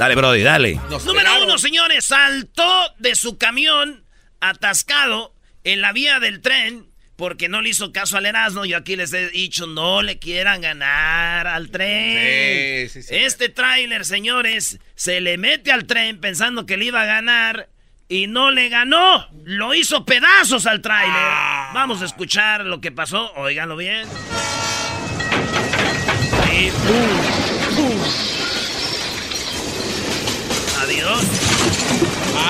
Dale, Brody, dale. Número uno, señores, saltó de su camión atascado en la vía del tren porque no le hizo caso al Erasmo. Yo aquí les he dicho, no le quieran ganar al tren. Sí, sí, sí. Este tráiler, señores, se le mete al tren pensando que le iba a ganar y no le ganó. Lo hizo pedazos al tráiler. Ah. Vamos a escuchar lo que pasó. Óiganlo bien. Y pum, pum. Adiós.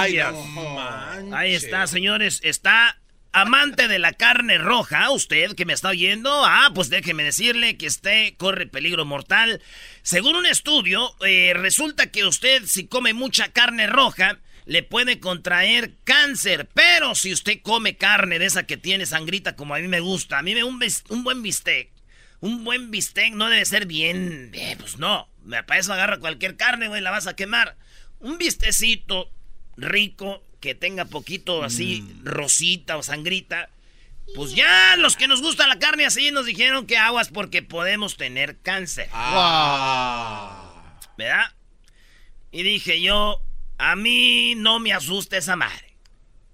Ay, no. Ahí está, señores. Está amante de la carne roja. Usted que me está oyendo. Ah, pues déjeme decirle que usted corre peligro mortal. Según un estudio, eh, resulta que usted, si come mucha carne roja, le puede contraer cáncer. Pero si usted come carne de esa que tiene sangrita, como a mí me gusta, a mí me un, un buen bistec. Un buen bistec no debe ser bien. eh, pues no. Me para eso agarra cualquier carne, güey, la vas a quemar. Un bistecito rico que tenga poquito así rosita o sangrita. Pues ya los que nos gusta la carne así nos dijeron que aguas porque podemos tener cáncer. ¿Verdad? Y dije yo, a mí no me asusta esa madre.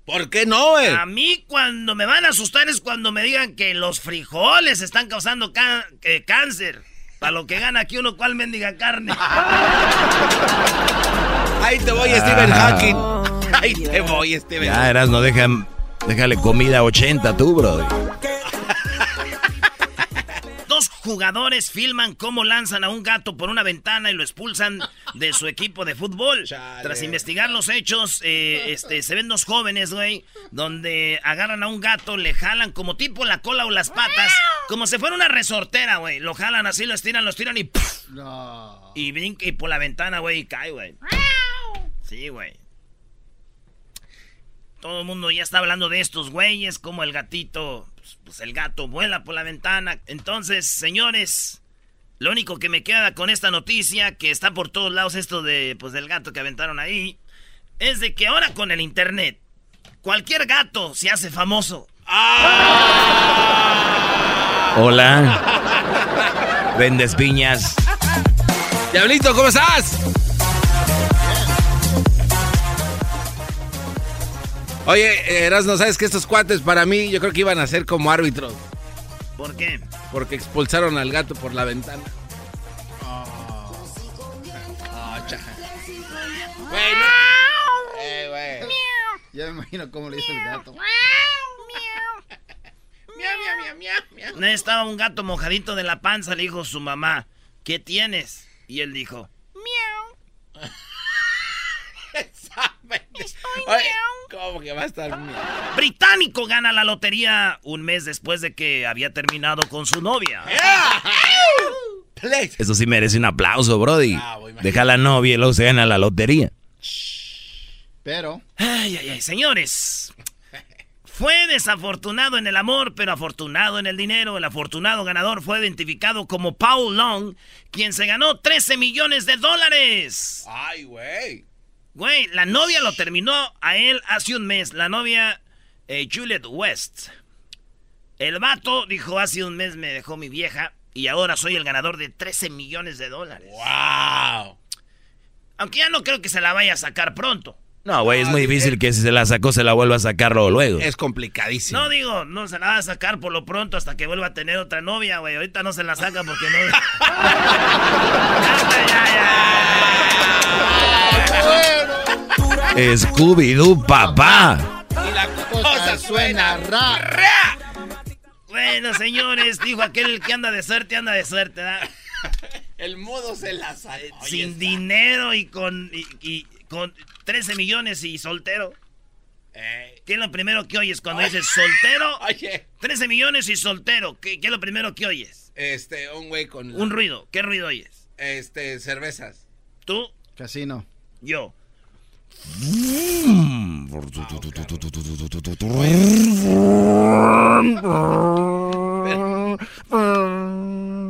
¿Por qué no, güey? A mí cuando me van a asustar es cuando me digan que los frijoles están causando ca- que cáncer. Para lo que gana aquí uno, ¿cuál mendiga carne? Ahí te voy, Stephen Hawking. Ahí te voy, Stephen. Ya, eras, no deja, déjale comida a 80 tú, Brody. Dos jugadores filman cómo lanzan a un gato por una ventana y lo expulsan de su equipo de fútbol. Chale. Tras investigar los hechos, eh, este, se ven dos jóvenes, güey, donde agarran a un gato, le jalan como tipo la cola o las patas, como si fuera una resortera, güey. Lo jalan así, lo estiran, lo estiran y ¡puf! Y brinca y por la ventana, güey, y cae, güey. Sí, güey. Todo el mundo ya está hablando de estos güeyes, como el gatito, pues, pues el gato vuela por la ventana. Entonces, señores, lo único que me queda con esta noticia, que está por todos lados esto de, pues, del gato que aventaron ahí, es de que ahora con el internet, cualquier gato se hace famoso. Hola. Vendes piñas. Diablito, ¿cómo estás? Oye, Erasno, ¿sabes que estos cuates para mí yo creo que iban a ser como árbitros? ¿Por qué? Porque expulsaron al gato por la ventana. Ah, cha. Güey, no- Eh, güey. Ya me imagino cómo le hizo el gato. Estaba un gato mojadito de la panza, le dijo su mamá, ¿qué tienes? Y él dijo, Oye, ¿Cómo que va a estar miau? Británico gana la lotería un mes después de que había terminado con su novia. Eso sí merece un aplauso, Brody. Ah. Deja la novia y luego se gana la lotería. Pero, Ay, ay, ay, señores. Fue desafortunado en el amor, pero afortunado en el dinero. El afortunado ganador fue identificado como Paul Long, quien se ganó 13 millones de dólares. Ay, güey. Güey, la novia lo terminó a él hace un mes. La novia, eh, Juliet West. El vato dijo, hace un mes me dejó mi vieja y ahora soy el ganador de 13 millones de dólares. ¡Wow! Aunque ya no creo que se la vaya a sacar pronto. No, güey, es muy difícil que si se la sacó se la vuelva a sacar luego. Es complicadísimo. No digo, no se la va a sacar por lo pronto hasta que vuelva a tener otra novia, güey. Ahorita no se la saca porque no. Scooby-Doo, papá. Y la cosa suena ra. Bueno, señores, dijo aquel que anda de suerte, anda de suerte, ¿verdad? El modo se la sacó. Sin dinero y con, y, y con 13 millones y soltero. ¿Qué es lo primero que oyes cuando dices soltero? Oye. 13 millones y soltero. ¿Qué, qué es lo primero que oyes? Este, un güey con... Un ruido. ¿Qué ruido oyes? Este, cervezas. ¿Tú? Casino. Yo.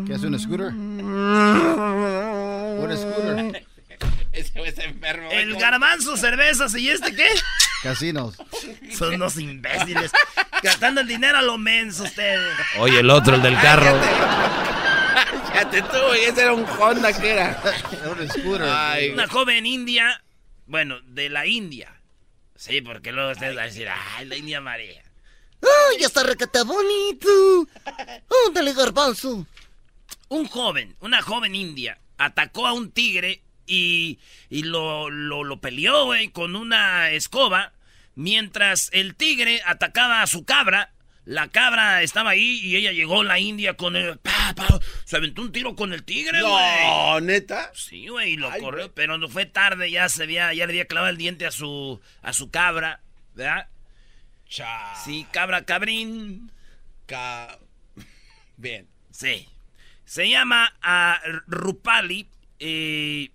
¿Qué es un scooter? Un scooter. El garbanzo, cervezas y este qué? Casinos. Son unos imbéciles. Gastando el dinero a lo menso ustedes. Oye, el otro, el del carro. Fíjate tú, güey. Ese era un Honda que era. Un scooter. Ay, Una joven india, bueno, de la India. Sí, porque luego ustedes van a decir, ay, la India María. ¡Ay, está recata bonito! ¡Ándale, garbanzo! Un joven, una joven india, atacó a un tigre y, y lo, lo, lo peleó, güey, con una escoba. Mientras el tigre atacaba a su cabra, la cabra estaba ahí y ella llegó la india con el... pa, pa, se aventó un tiro con el tigre, güey. No, neta. Sí, güey, y lo Ay, corrió, pero no fue tarde, ya se había, ya le había clavado el diente a su, a su cabra, ¿verdad? Cha. Sí, cabra cabrín. Ca- Bien. Sí. Se llama a Rupali, eh,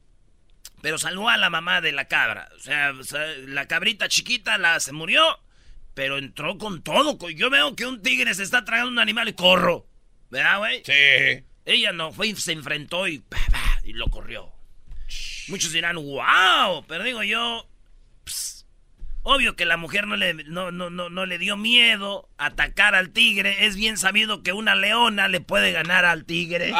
pero salvó a la mamá de la cabra. O sea, o sea, la cabrita chiquita la se murió, pero entró con todo. Yo veo que un tigre se está tragando un animal y corro. ¿Verdad, güey? Sí. Ella no fue y se enfrentó y, pa, y lo corrió. Muchos dirán, wow, pero digo yo, obvio que la mujer no le, no, no, no, no le dio miedo atacar al tigre. Es bien sabido que una leona le puede ganar al tigre.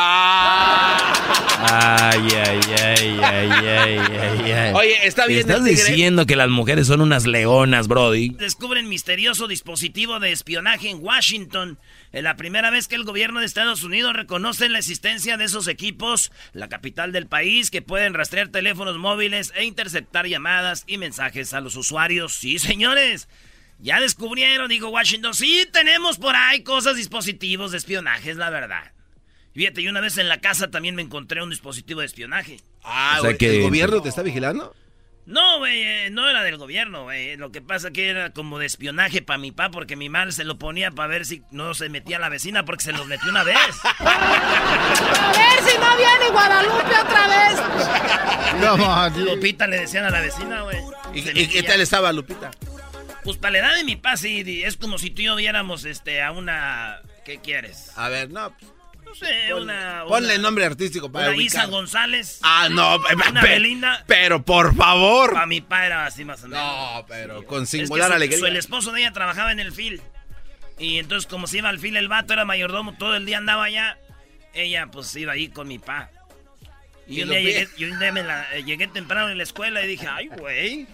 Ay, ay, ay, ay, ay, ay, ay. Oye, está bien ¿Estás el tigre? diciendo que las mujeres son unas leonas, Brody? Descubren misterioso dispositivo de espionaje en Washington. Es la primera vez que el gobierno de Estados Unidos reconoce la existencia de esos equipos, la capital del país, que pueden rastrear teléfonos móviles e interceptar llamadas y mensajes a los usuarios. Sí, señores. Ya descubrieron, digo Washington, sí tenemos por ahí cosas, dispositivos de espionaje, es la verdad. Fíjate, y una vez en la casa también me encontré un dispositivo de espionaje. Ah, O sea que- ¿El gobierno te está vigilando? No, güey, eh, no era del gobierno, güey. Lo que pasa que era como de espionaje para mi papá, porque mi madre se lo ponía para ver si no se metía la vecina, porque se los metió una vez. A ver si no viene Guadalupe otra vez. Dude. Lupita le decían a la vecina, güey. ¿Y, qué tal estaba Lupita? Pues para la edad de mi papá, sí, es como si tú y yo viéramos este, a una... ¿Qué quieres? A ver, no. No sé, una... Ponle una- nombre artístico para Una Isa ubicar. González. Ah, no. Una pe- Belinda. Pero por favor. Para mi papá era así más o menos. No, pero con Es que singular su- alegría. su- el esposo de ella trabajaba en el fil. Y entonces, como se iba al fil, el vato era mayordomo, todo el día andaba allá. Ella, pues, iba ahí con mi pa. Y, Y un día, llegué, y un día me la- eh, llegué temprano en la escuela y dije, ay, güey.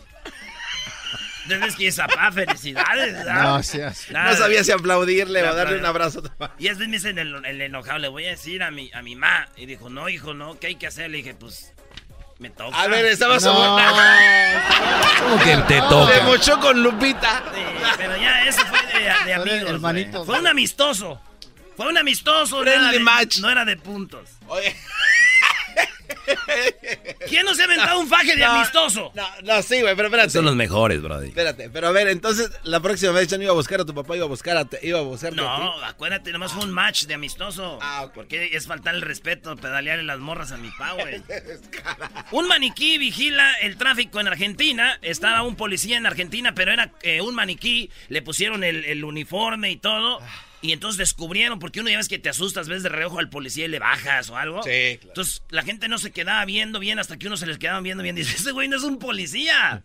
Entonces, que esa pa, felicidades. No seas. No sabía si aplaudirle o darle un abrazo. Y después me dice el, el enojado, le voy a decir a mi, a mi ma. Y dijo, no, hijo, no, ¿qué hay que hacer? Le dije, pues, me toca. A ver, estaba No. ¿Cómo que te toca? mochó con Lupita. Sí, pero ya, eso fue de, de amigos. Fue un amistoso. Fue un amistoso. Friendly de- match. No era de puntos. Oye. ¿Quién no se ha inventado un faje de No, amistoso? No, no, sí, güey, pero espérate. Son los mejores, brody. Espérate, pero a ver, entonces la próxima vez ya no iba a buscar a tu papá, iba a buscar a, te- iba a buscarte a No, ti. acuérdate, nomás fue un match de amistoso. Ah, ok. Porque es faltar el respeto, pedalearle las morras a mi pa, güey. un maniquí vigila el tráfico en Argentina. Estaba un policía en Argentina, pero era eh, un maniquí. Le pusieron el, el uniforme y todo. Y entonces descubrieron, porque uno ya ves que te asustas, ves de reojo al policía y le bajas o algo. Sí, claro. Entonces la gente no se quedaba viendo bien hasta que uno se les quedaba viendo bien. Dice, ese güey no es un policía.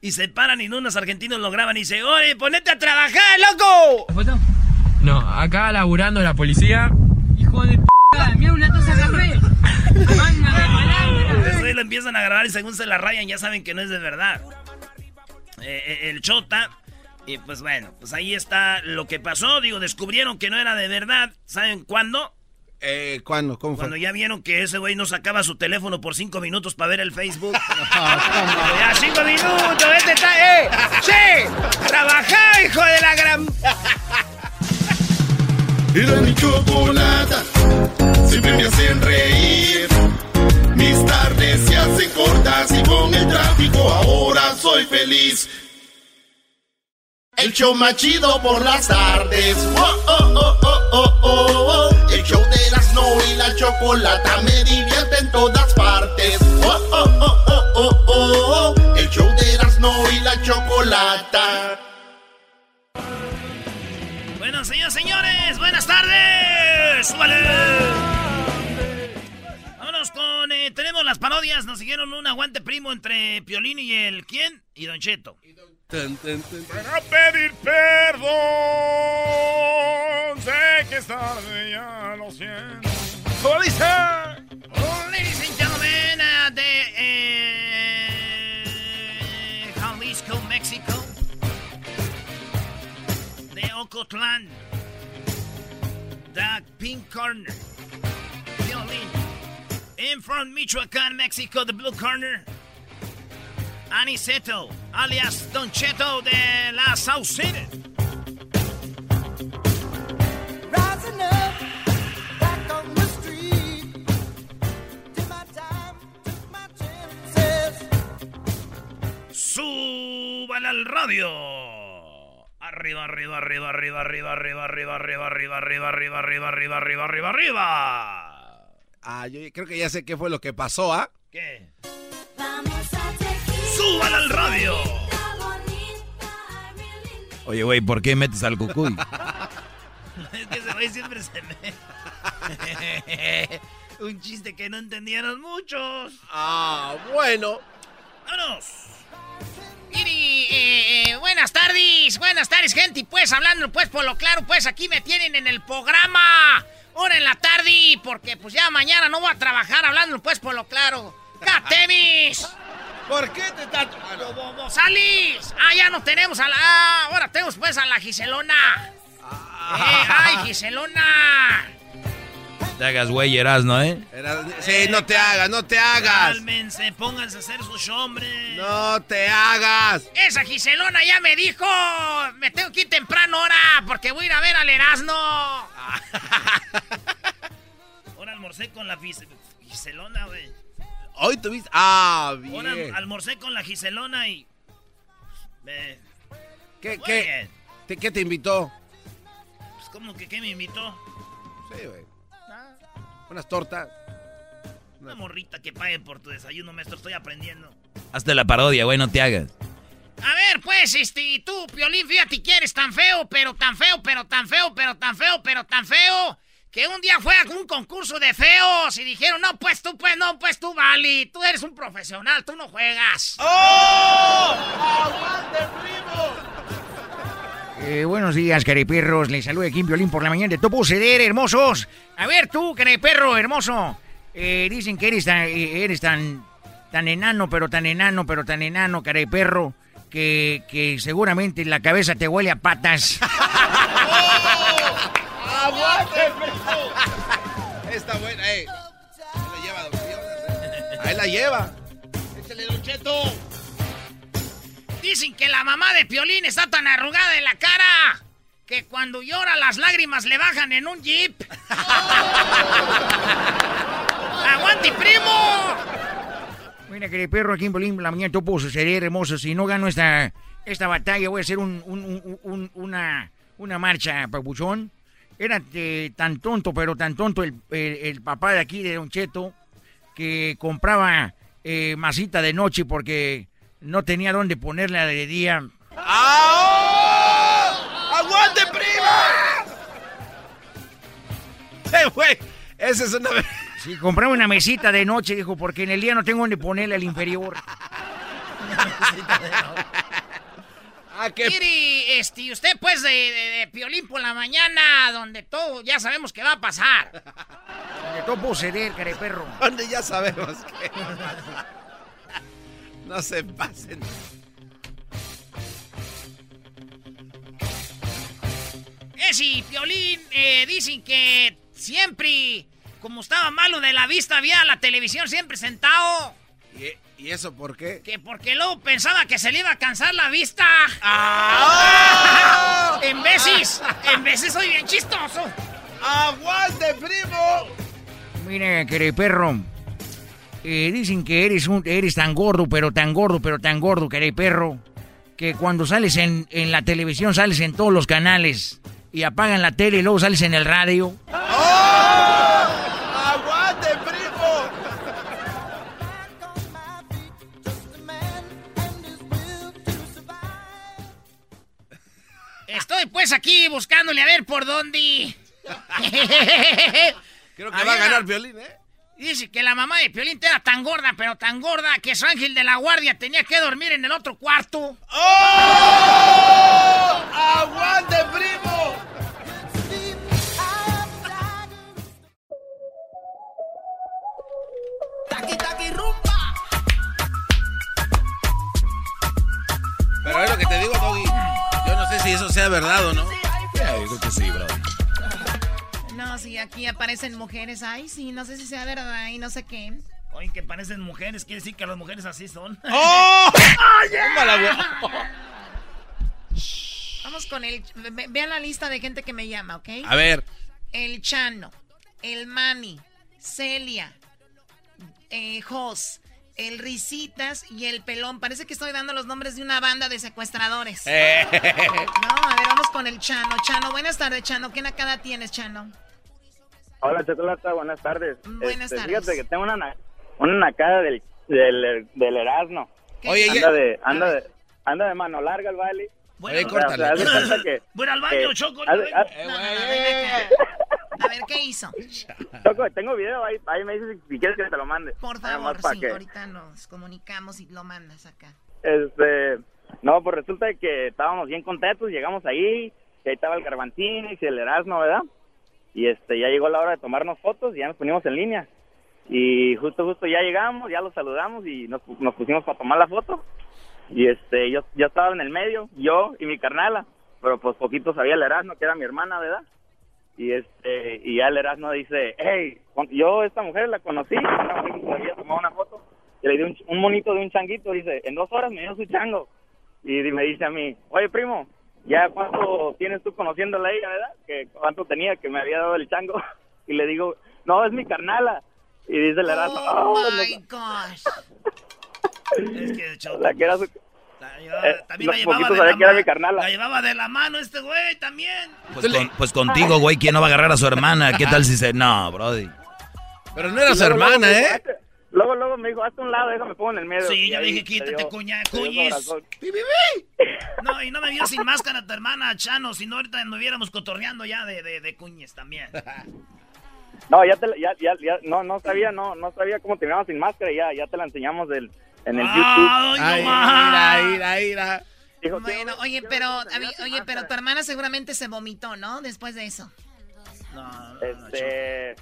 Y se paran y unos argentinos lo graban y dice, oye, ponete a trabajar, loco. No, acá laburando la policía. Hijo de p. Mira una taza de café. Entonces lo empiezan a grabar y según se la rayan ya saben que no es de verdad. Eh, eh, el chota. Y pues bueno, pues ahí está lo que pasó. Digo, descubrieron que no era de verdad. ¿Saben cuándo? Eh, ¿cuándo? ¿Cómo Cuando fue? ya vieron que ese güey no sacaba su teléfono por cinco minutos para ver el Facebook. ya, cinco minutos, este está, ¡eh! ¡Sí! ¡Trabajá, hijo de la gran... Era mi chocolata, siempre me hacen reír. Mis tardes se hacen cortas y con el tráfico ahora soy feliz. El show más chido por las tardes. Oh, oh, oh, oh, oh, oh, oh. El show de Erasmo y la chocolata me divierte en todas partes. Oh, oh, oh, oh, oh, oh, oh. El show de Erasmo y la chocolata. Bueno, señores, señores, buenas tardes. ¡Súbale! Vámonos con... eh, tenemos las parodias. Nos siguieron un aguante primo entre Piolín y el... ¿Quién? Y Don Cheto. Tan, tan, tan. Para pedir perdón, sé que es tarde, ya lo siento. ¿Cómo dice? Oh, ladies and gentlemen, uh, de eh, Jalisco, México. De Ocotlán. The Pink Corner. Violín. In from Michoacán, México, the Blue Corner. Aniceto, alias Don Cheto de la Saucina. Rising up, back on the street. Did my time, took my chances. ¡Súbale al radio! Arriba, arriba, arriba, arriba, arriba, arriba, arriba, arriba, arriba, arriba, arriba, arriba, arriba, arriba, arriba, arriba. Ah, yo creo que ya sé qué fue lo que pasó, ¿ah? ¿Qué? ¡Súbale al radio! Oye, güey, ¿por qué metes al cucuy? Es que ese güey siempre se me... Un chiste que no entendieron muchos. Ah, bueno. ¡Vámonos! Miri, eh, eh, buenas tardes, buenas tardes, gente. Y pues hablando pues por lo claro, pues aquí me tienen en el programa. Ahora en la tarde, porque pues ya mañana no voy a trabajar hablando pues por lo claro. ¡Catemis! ¿Por qué te estás.? ¡Salís! Ah, ya no tenemos a la... Ah, ahora tenemos pues a la Giselona. Eh, ¡Ay, Giselona! Te hagas güey, Erasno, ¿eh? Era- Sí, no te hagas, no te hagas. Cálmense, pónganse a hacer su hombre. No te hagas. Esa Giselona ya me dijo, me tengo que ir temprano ahora porque voy a ir a ver al Erasmo. Ahora almorcé con la Gis- Giselona, güey. Hoy tuviste. Ah, Ahora bien. almorcé con la Giselona y... me- ¿Qué, qué, te- qué te invitó? Pues como que ¿qué me invitó? Sí, güey. Unas tortas. Una morrita que pague por tu desayuno, maestro, estoy aprendiendo. Hazte la parodia, güey, no te hagas. A ver, pues, este, tú, Piolín, fíjate que eres tan feo, pero tan feo, pero tan feo, pero tan feo, pero tan feo, que un día fue a un concurso de feos y dijeron, no, pues tú, pues no, pues tú, Vali, tú eres un profesional, tú no juegas. Eh, buenos días, careperros. Les saluda Kim Violín por la mañana de Topo Ceder, hermosos. A ver, tú, careperro, hermoso. Eh, dicen que eres tan, eh, eres tan, tan enano, pero tan enano, pero tan enano, careperro, que, que seguramente la cabeza te huele a patas. Está la lleva. Échale, Don Cheto. Dicen que la mamá de Piolín está tan arrugada de la cara que cuando llora las lágrimas le bajan en un jeep. ¡Aguante, primo! Mira, que perro aquí en Bolín, la mañana todo suceder, hermoso. Si no gano esta, esta batalla, voy a hacer un- un- un- una, una marcha, papuchón. Era eh, tan tonto, pero tan tonto el, el- el papá de aquí, de Don Cheto, que compraba eh, masita de noche porque no tenía dónde ponerla de día. ¡Aguante, primo! ¡Eh, güey! Esa es una... Sí, compraba una mesita de noche, dijo, porque en el día no tengo dónde ponerle al inferior. Ah, qué... Mire, este, usted pues de, de, de Piolín por la mañana, donde todo ya sabemos que va a pasar. Donde todo pudo ceder, perro. Donde ya sabemos que... No se pasen. Eh, sí, Piolín, eh, dicen que siempre, como estaba malo de la vista, había la televisión siempre sentado. ¿Y, y eso por qué? Que porque luego pensaba que se le iba a cansar la vista. ¡Ah! en veces, en veces soy bien chistoso. ¡Aguante, primo! Mira, perro. Eh, dicen que eres un, eres tan gordo, pero tan gordo, pero tan gordo, perro, que cuando sales en, en la televisión sales en todos los canales y apagan la tele y luego sales en el radio. Pues aquí buscándole a ver por dónde. Creo que va a ganar violín, ¿eh? Dice que la mamá de Piolín era tan gorda, pero tan gorda, que su ángel de la guardia tenía que dormir en el otro cuarto. ¡Oh! ¡Aguante, primo! Verdad o no. Ya, yo creo que sí, bro. No, sí, aquí aparecen mujeres. Ay, sí, no sé si sea verdad y no sé qué. Oye, que parecen mujeres, quiere decir que las mujeres así son. ¡Oh! ¡Tómala, güey! Vamos con el... ve- Vean la lista de gente que me llama, ¿ok? A ver. El Chano, el Manny, Celia, eh, Jos, el Risitas y el Pelón. Parece que estoy dando los nombres de una banda de secuestradores. Eh. No, a ver, vamos con el Chano. Chano, buenas tardes, Chano. ¿Qué nacada tienes, Chano? Hola, Chocolata, buenas tardes. Buenas Este, tardes. Fíjate que tengo una, na- una nacada del, del, del Erasmo. Oye, anda de, anda de, anda de mano larga el baile. Bueno, Oye, O sea, que- Voy al baño, que- Choco. haz- No. A ver, ¿qué hizo? Tengo video, ahí, ahí me dices si quieres que te lo mande. Por favor, sí, que- ahorita nos comunicamos y lo mandas acá. Este, no, pues resulta que estábamos bien contentos, llegamos ahí, y ahí estaba el Garbantín y el Erasmo, ¿verdad? Y este, ya llegó la hora de tomarnos fotos y ya nos ponimos en línea. Y justo, justo ya llegamos, ya los saludamos y nos, nos pusimos para tomar la foto. Y este, yo, yo estaba en el medio, yo y mi carnala, pero pues poquito sabía el Erasmo, que era mi hermana, ¿verdad? Y este, y ya el Erasmo dice, hey, yo esta mujer la conocí, una mujer que se había tomado una foto, y le di un, un monito de un changuito, dice, en dos horas me dio su chango. Y me dice a mí, oye primo, ¿ya cuánto tienes tú conociéndola a ella, verdad? Que cuánto tenía que me había dado el chango. Y le digo, no, es mi carnala. Y dice el Erasmo, Oh, "Oh, my no". gosh. Es que, la que era su... la llevaba- eh, también la los llevaba poquitos de la que era mi carnala. La llevaba de la mano este güey también. Pues, con- pues contigo, güey, ¿quién no va a agarrar a su hermana? ¿Qué tal si se.? No, Brody. Pero no era su luego, hermana, ¿eh? Luego, luego me dijo, hazte un lado, déjame pongo en el medio. Sí, Y yo dije, quítate, cuñis. abrazón. No, y no me vio sin máscara tu hermana, Chano, si no ahorita anduviéramos cotorreando ya de, de, de cuñes también. No, ya, te, la- ya, ya, ya, no, no sabía, no, no sabía cómo terminaba sin máscara y ya, ya te la enseñamos del, en el Ay, YouTube. Ay, no más. mira, mira, mira. Dijo, Bueno, "Sí, oye, pero, a mí- oye, pero tu máscara". hermana seguramente se vomitó, ¿no? Después de eso. No, no, no, Este,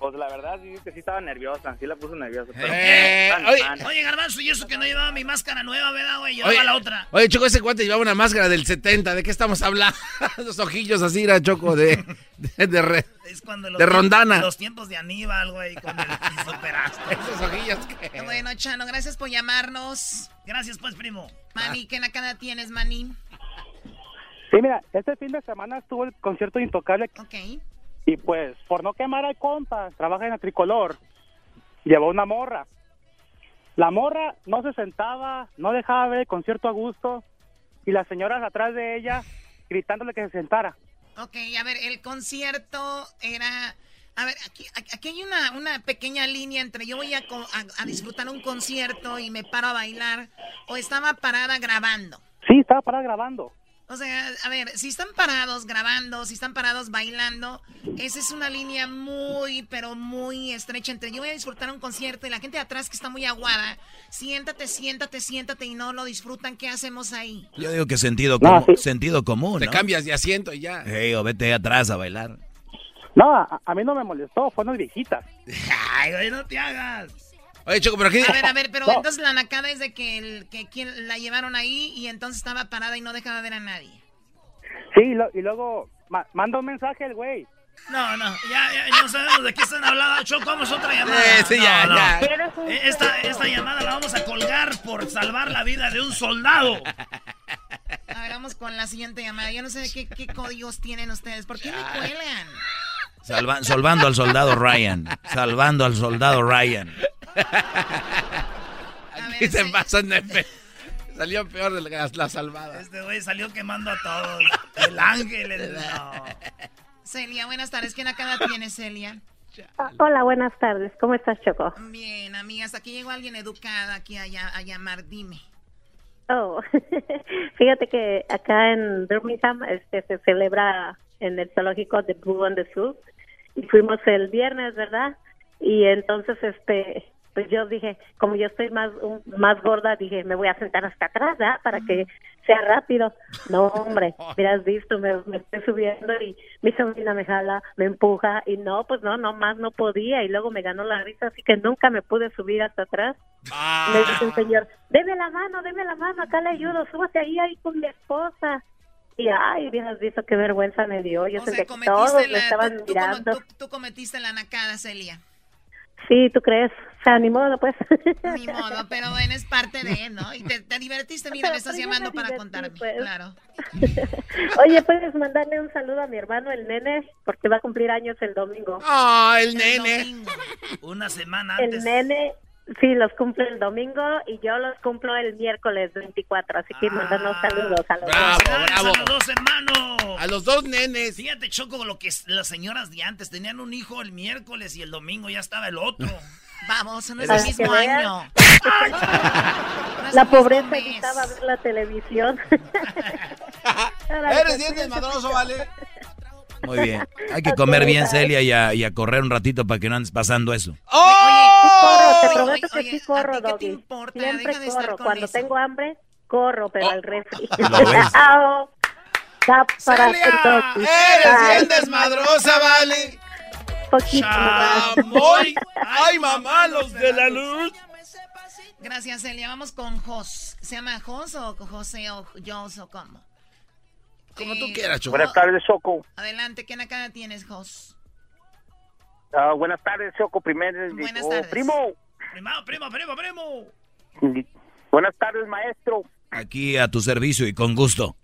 pues la verdad sí que sí estaba nerviosa, sí la puso nerviosa. pero- Eh, Tan, oye. tan. Oye, Garbanzo, y eso que no llevaba mi máscara nueva, ¿verdad, güey? Llevaba Oye, la otra. Oye, Choco, ese cuate llevaba una máscara del 70. ¿De qué estamos hablando? Los ojillos así, era Choco, de, de, de re- Es cuando los de Rondana. Los tiempos de Aníbal, güey, con el superaste. Esos ojillos que... Bueno, Chano, gracias por llamarnos. Gracias, pues, primo. Mani, ¿qué nacada tienes, Mani? Sí, mira, este fin de semana estuvo el concierto de Intocable Ok. Y pues por no quemar al compa, trabaja en la tricolor. llevó una morra. La morra no se sentaba, no dejaba ver el concierto a gusto y las señoras atrás de ella gritándole que se sentara. Ok, a ver, el concierto era... A ver, aquí, aquí hay una, una pequeña línea entre yo voy a, a- a disfrutar un concierto y me paro a bailar o estaba parada grabando. Sí, estaba parada grabando. O sea, a ver, si están parados grabando, si están parados bailando, esa es una línea muy, pero muy estrecha entre yo voy a disfrutar un concierto y la gente de atrás que está muy aguada, siéntate, siéntate, siéntate y no lo disfrutan, ¿qué hacemos ahí? Yo digo que sentido, No, comu- sí. sentido común, Te ¿no? cambias de asiento y ya. Ey, o vete atrás a bailar. No, a, a mí no me molestó, fue unas viejitas. Ay, güey, no te hagas. Oye, Choco, pero aquí... A ver, a ver, pero No. entonces la nacada es de que, el, que quien la llevaron ahí y entonces estaba parada y no dejaba ver a nadie. Sí, y, lo- y luego ma- manda un mensaje el güey. No, no, ya, ya, no sabemos de qué están hablando. Choco, vamos a otra llamada. Eh, sí, ya, No, no. ya. Eh, Esta, esta llamada la vamos a colgar por salvar la vida de un soldado. A ver, vamos con la siguiente llamada. Yo no sé qué, qué códigos tienen ustedes. ¿Por qué me cuelgan? Salva- salvando al soldado Ryan. Salvando al soldado Ryan. Aquí se pasan de fe- Salió peor de la, la salvada. Este güey salió quemando a todos. El ángel, el... no. Celia, buenas tardes. ¿Qué nacada tienes, Celia? Ah, Hola, buenas tardes. ¿Cómo estás, Choco? Bien, amigas. Aquí llegó alguien educada aquí a, a llamar. Dime. Oh, fíjate que acá en Birmingham este, se celebra en el zoológico de Blue and the Zoo y fuimos el viernes, ¿verdad? Y entonces, este, pues yo dije, como yo estoy más un- más gorda, dije, me voy a sentar hasta atrás, ¿verdad? Para que sea rápido. No, hombre, hubieras visto, me, me estoy subiendo y mi sobrina me jala, me empuja y no, pues no, no más no podía y luego me ganó la risa, así que nunca me pude subir hasta atrás. Ah. Le dice el señor, deme la mano, deme la mano, acá le ayudo, súbate ahí, ahí con mi esposa. Y ay, hubieras visto qué vergüenza me dio. Yo O sentía sea, que todos cometiste me la, estaban tú, mirando. tú- tú cometiste la nacada, Celia. Sí, ¿tú crees? O sea, ni modo, pues. Ni modo, pero bueno, es parte de, ¿no? Y te, te divertiste, mira, Pero- me estás llamando me para divertí, contarme. pues. Claro. Oye, puedes mandarle un saludo a mi hermano, el nene, porque va a cumplir años el domingo. Ah, el nene. Una semana El antes. nene, sí, los cumple el domingo y yo los cumplo el miércoles 24, así que mandarnos saludos a los Bravo, dos. Bravo. a los dos hermanos. A los dos nenes. Fíjate, Choco, lo que las señoras de antes tenían un hijo el miércoles y el domingo ya estaba el otro. Vamos, no es el mismo año. No es La pobreza mes. evitaba ver la televisión. Eres bien desmadroso, ¿vale? Muy bien. Hay que comer bien, Celia, y a, y a correr un ratito para que no andes pasando eso. corro, te Oye, prometo que sí ¿a corro, ti qué te Doggy. importa? Siempre Deja de estar corro. con Cuando eso. tengo hambre, corro, pero al refri. Para Celia, eres bien desmadrosa, ¿vale? Poquito. Chamoy. Ay, mamá, los de la luz. Gracias, Celia. Vamos con Jos. ¿Se llama Jos o José o Jos o cómo? Como tú Eh, quieras, Choco. Buenas tardes, Choco. Adelante, ¿qué nacada tienes, Jos? Ah, buenas tardes, Choco. Primero, Buenas oh, tardes. primo. Primo, primo, primo, primo. Buenas tardes, maestro. Aquí a tu servicio y con gusto.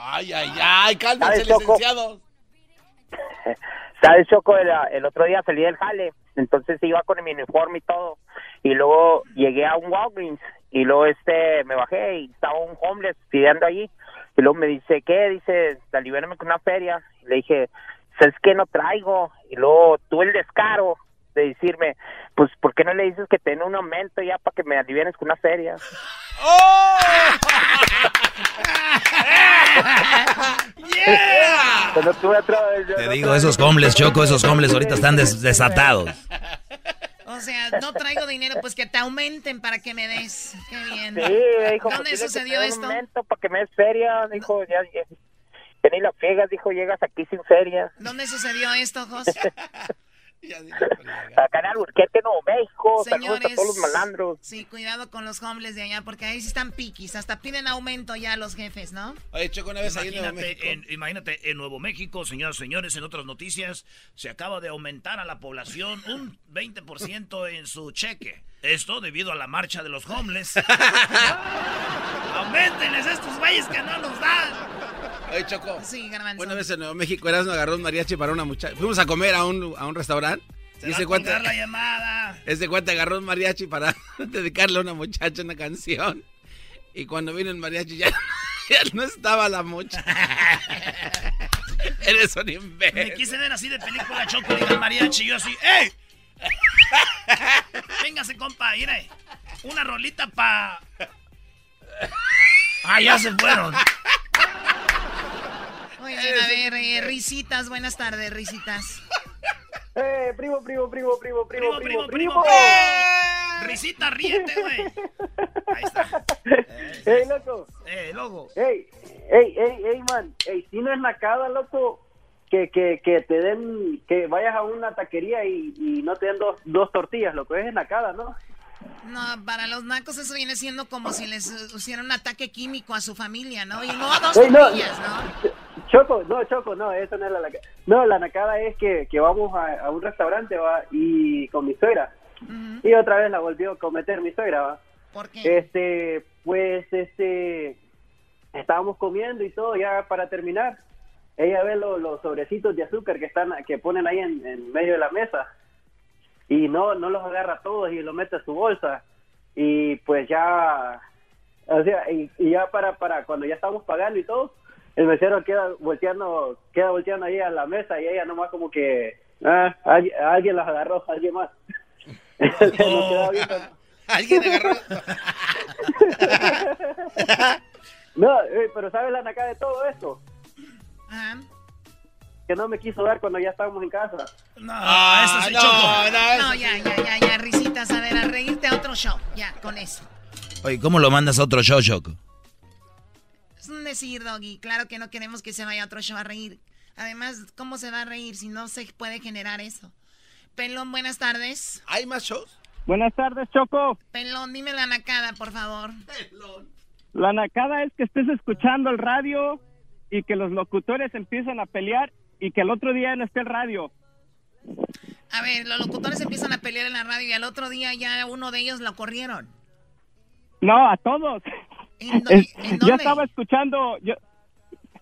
Ay, ay, ay, cálmense, licenciados. ¿Sabes, Choco? El, el otro día salí del jale, entonces iba con mi uniforme y todo. Y luego llegué a un Walgreens y luego este me bajé y estaba un homeless pidiendo allí. Y luego me dice, ¿qué? Dice, libérame con una feria. Le dije, ¿sabes qué? No traigo. Y luego tuve el descaro de decirme, pues, ¿por qué no le dices que te den un aumento ya para que me alivienes con una feria? ¡Oh! Tuve otra- Te no digo, esos hombres, Choco, esos hombres ahorita están des- desatados. O sea, no traigo dinero, pues que te aumenten para que me des. Qué bien. Sí, me dijo, ¿Dónde pues, sucedió te esto? Un momento para que me des feria, dijo, ya, ya, ya ni la friegas, dijo, llegas aquí sin feria. ¿Dónde sucedió esto, Jos? Acá en Alburquerque, Nuevo México, saludos a Señores, todos los malandros. Sí, cuidado con los homeless de allá, porque ahí sí están piquis. Hasta piden aumento ya los jefes, ¿no? Oye, Choco, una vez ahí en Nuevo Imagínate, México. en, imagínate, en Nuevo México, señoras y señores, en otras noticias, se acaba de aumentar a la población un 20% en su cheque. Esto debido a la marcha de los homeless. ¡Aumentenles a estos güeyes que no nos dan! Oye, Choco. Sí, garbanzo. Una vez en Nuevo México, Erasmo agarró un mariachi para una muchacha. Fuimos a comer a un, a un restaurante Se Y ese cuate, la llamada. ese cuate agarró un mariachi para dedicarle a una muchacha una canción. Y cuando vino el mariachi ya, ya no estaba la muchacha. Eres un Me imbécil. quise ver así de película Choco y el mariachi. Yo así, ¡ey! Véngase, compa, mire. Una rolita pa. Ah, ya se fueron. Muy bien, a ver, eh, risitas, buenas tardes, risitas. Eh, primo, primo, primo, primo, primo, primo, primo. Risita, ríete, güey. Ey, loco. Eh, loco. Ey, ey, ey, ey, man. Ey, si no es nacada, loco, que, que, que te den, que vayas a una taquería y, y no te den dos, dos tortillas, loco. Es nacada, ¿no? No, para los nacos eso viene siendo como si les hicieran un ataque químico a su familia, ¿no? Y no dos Ey, no, ¿no? Choco, no, Choco, no, eso no es la nacada. No, la nacada es que, que vamos a, a un restaurante, va, y con mi suegra. Y otra vez la volvió a cometer mi suegra, va. ¿Por qué? Este, pues, este, estábamos comiendo y todo, ya para terminar. Ella ve lo- los sobrecitos de azúcar que están, que ponen ahí en, en medio de la mesa. Y no, no los agarra todos y los mete a su bolsa. Y pues ya, o sea, y, y ya para, para cuando ya estamos pagando y todo, el mesero queda volteando, queda volteando ahí a la mesa y ella nomás como que, ah, alguien, alguien las agarró, alguien más. Alguien agarró. No, eh, pero ¿sabes la nacada de todo esto? Ajá. Que no me quiso dar cuando ya estábamos en casa. No, Ah, eso sí, no, Choco. no, No, ya, ya, ya, ya, risitas, a ver, a reírte a otro show, ya, con eso. Oye, ¿cómo lo mandas a otro show, Choco? Es un decir, Doggy, claro que no queremos que se vaya a otro show a reír. Además, ¿cómo se va a reír si no se puede generar eso? Pelón, buenas tardes. ¿Hay más shows? Buenas tardes, Choco. Pelón, dime la nacada, por favor. La nacada es que estés escuchando el radio y que los locutores empiezan a pelear y que el otro día no esté el radio. A ver, los locutores empiezan a pelear en la radio y al otro día ya uno de ellos lo corrieron. No, a todos. ¿En dó- Es- en yo estaba escuchando, yo,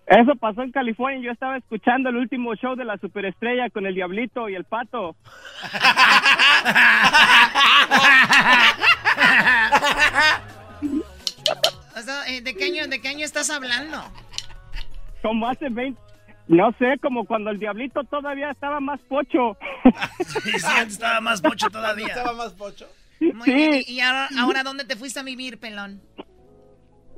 eso pasó en California, yo estaba escuchando el último show de la superestrella con el Diablito y el Pato. O sea, eh, ¿de, qué año, ¿De qué año estás hablando? Como hace 20, no sé, como cuando el Diablito todavía estaba más pocho. Sí, sí, antes estaba más pocho todavía. ¿Estaba más pocho? Muy Sí. bien, ¿y ahora dónde te fuiste a vivir, Pelón?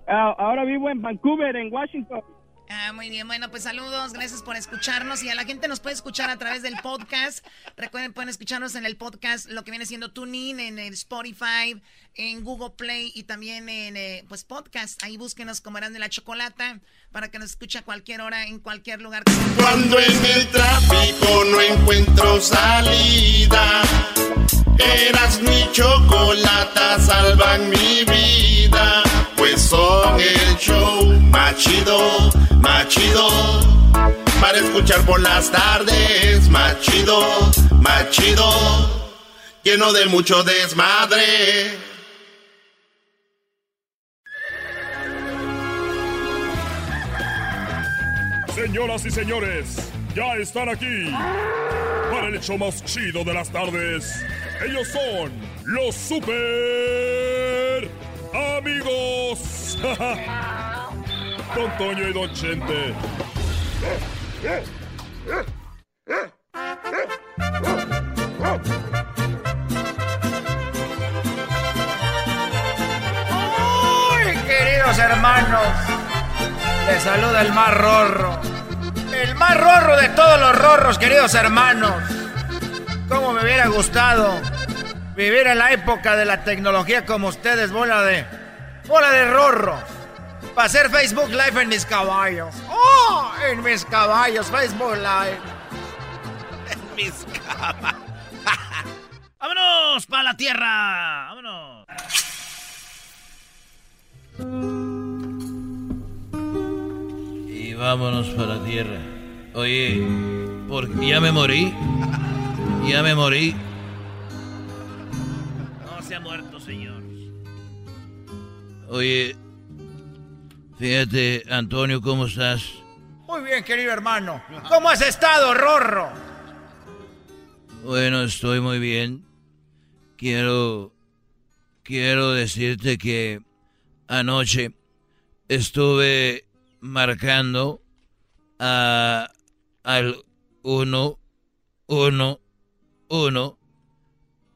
Ah, ahora vivo en Vancouver, en Washington. Ah, muy bien, bueno, pues saludos, gracias por escucharnos y a la gente nos puede escuchar a través del podcast. Recuerden, pueden escucharnos en el podcast, lo que viene siendo TuneIn, en el Spotify, en Google Play y también en, eh, pues, podcast. Ahí búsquenos como Eran de la Chocolata para que nos escuche a cualquier hora, en cualquier lugar. Cuando en el tráfico no encuentro salida, eras mi chocolata, salvan mi vida. Pues son el show más chido, más chido. Para escuchar por las tardes, más chido, más chido. Lleno de mucho desmadre. Señoras y señores, ya están aquí para el hecho más chido de las tardes. Ellos son los super amigos. Don Toño y Don Chente. Uy, queridos hermanos, les saluda el más rorro. El más rorro de todos los rorros, queridos hermanos. Cómo me hubiera gustado vivir en la época de la tecnología como ustedes, bola de. bola de rorro. Para hacer Facebook Live en mis caballos. ¡Oh! En mis caballos, Facebook Live. En mis caballos. ¡Vámonos para la tierra! ¡Vámonos! Vámonos para la tierra. Oye, porque ya me morí. Ya me morí. No se ha muerto, señor. Oye, fíjate, Antonio, ¿cómo estás? Muy bien, querido hermano. ¿Cómo has estado, rorro? Bueno, estoy muy bien. Quiero quiero decirte que anoche estuve marcando a al 1 1 1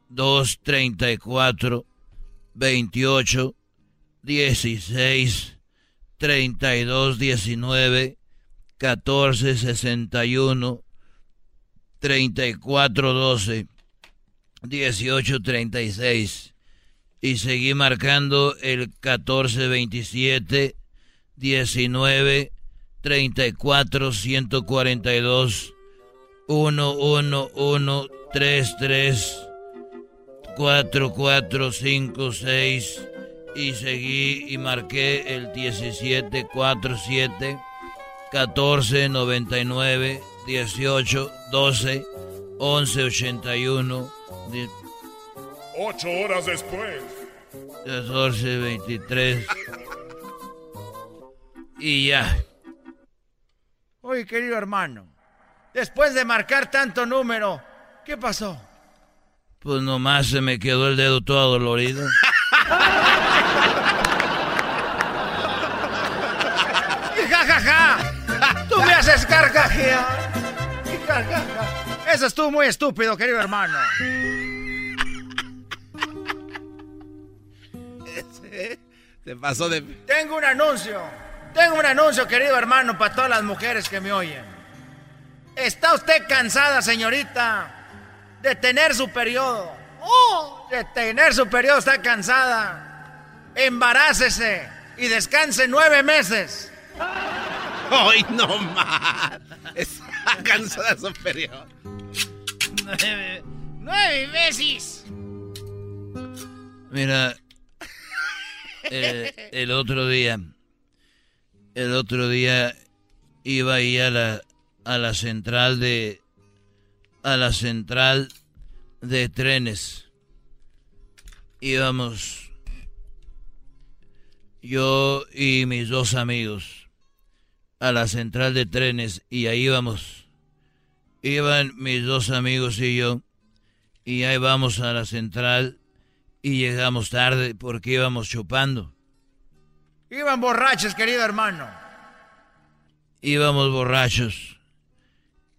2 34 28 16 32 19 14 61 34 12 18 36 y seguí marcando el 14 27 19 34 142 111 33 4456 y seguí y marqué el 1747 14 99 18 12 11 81 8 horas después. 14 23 y ya. Oye, querido hermano, después de marcar tanto número, ¿qué pasó? Pues nomás se me quedó el dedo todo dolorido. ¡Y ja, ja, ja! ¡Tú me haces carcajear! ¡Y ja, ja, ja! Eso estuvo muy estúpido, querido hermano. Se pasó de... Tengo un anuncio. Tengo un anuncio, querido hermano, para todas las mujeres que me oyen. ¿Está usted cansada, señorita, de tener su periodo? ¡Oh! De tener su periodo, está cansada. Embarácese y descanse nueve meses. ¡Ay, no más! Está cansada superior. Nueve, nueve veces. Mira, eh, el otro día, el otro día iba ahí a la, a la central de, a la central de trenes. Íbamos yo y mis dos amigos a la central de trenes y ahí íbamos. Iban mis dos amigos y yo y ahí vamos a la central y llegamos tarde porque íbamos chupando. Iban borrachos, querido hermano. Íbamos borrachos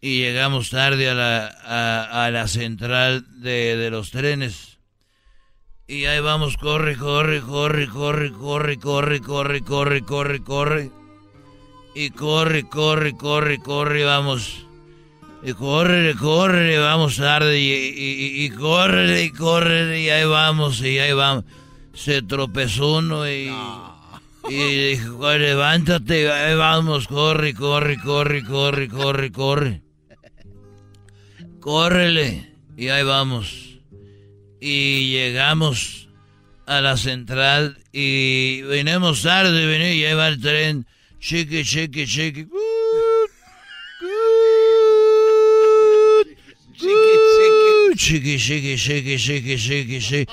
y llegamos tarde a la, a, a la central de, de los trenes. Y ahí vamos, corre, corre, corre, corre, corre, corre, corre, corre, corre, corre. Y corre, corre, corre, corre, vamos. Y corre, corre, vamos tarde. Y, y, y corre, y corre, y ahí vamos, y ahí vamos. Se tropezó uno y... Y dijo, levántate, ahí vamos, corre, corre, corre, corre, corre, corre. Córrele. Y ahí vamos. Y llegamos a la central y venimos tarde, y ahí va el tren. Chiqui, chiqui, chiqui. Chiqui, chiqui, chiqui, chiqui, chiqui, chiqui.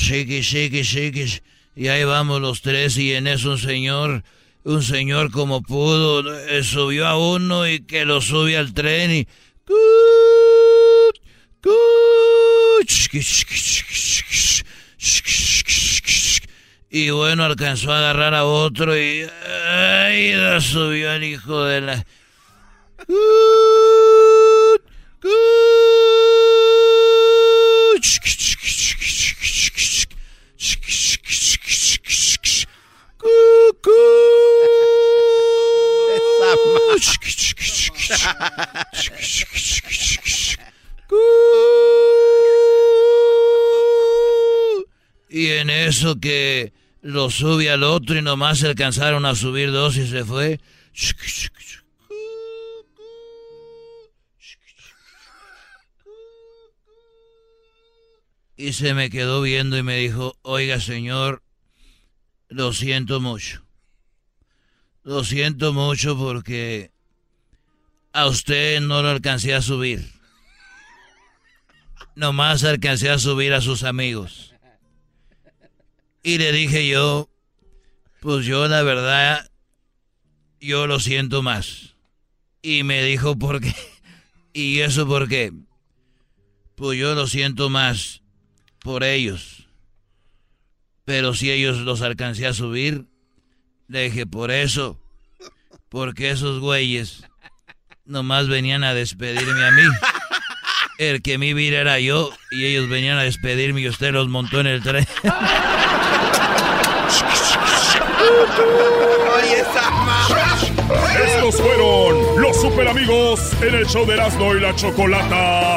Chiqui, chiqui, chiqui. Y ahí vamos los tres y en eso un señor, un señor como pudo, eh, subió a uno y que lo sube al tren y... Y bueno, alcanzó a agarrar a otro y... ¡Ay! lo subió al hijo de la... Y en eso que lo sube al otro y nomás se alcanzaron a subir dos y se fue. Y se me quedó viendo y me dijo, oiga señor, lo siento mucho. Lo siento mucho porque a usted no lo alcancé a subir. Nomás alcancé a subir a sus amigos. Y le dije yo, pues yo la verdad, yo lo siento más. Y me dijo, ¿por qué? ¿Y eso por qué? Pues yo lo siento más por ellos. Pero si ellos los alcancé a subir, le dije, por eso. Porque esos güeyes nomás venían a despedirme a mí. El que mi vida era yo y ellos venían a despedirme y usted los montó en el tren. Estos fueron los super amigos en el show de Erasmo y la Chocolata.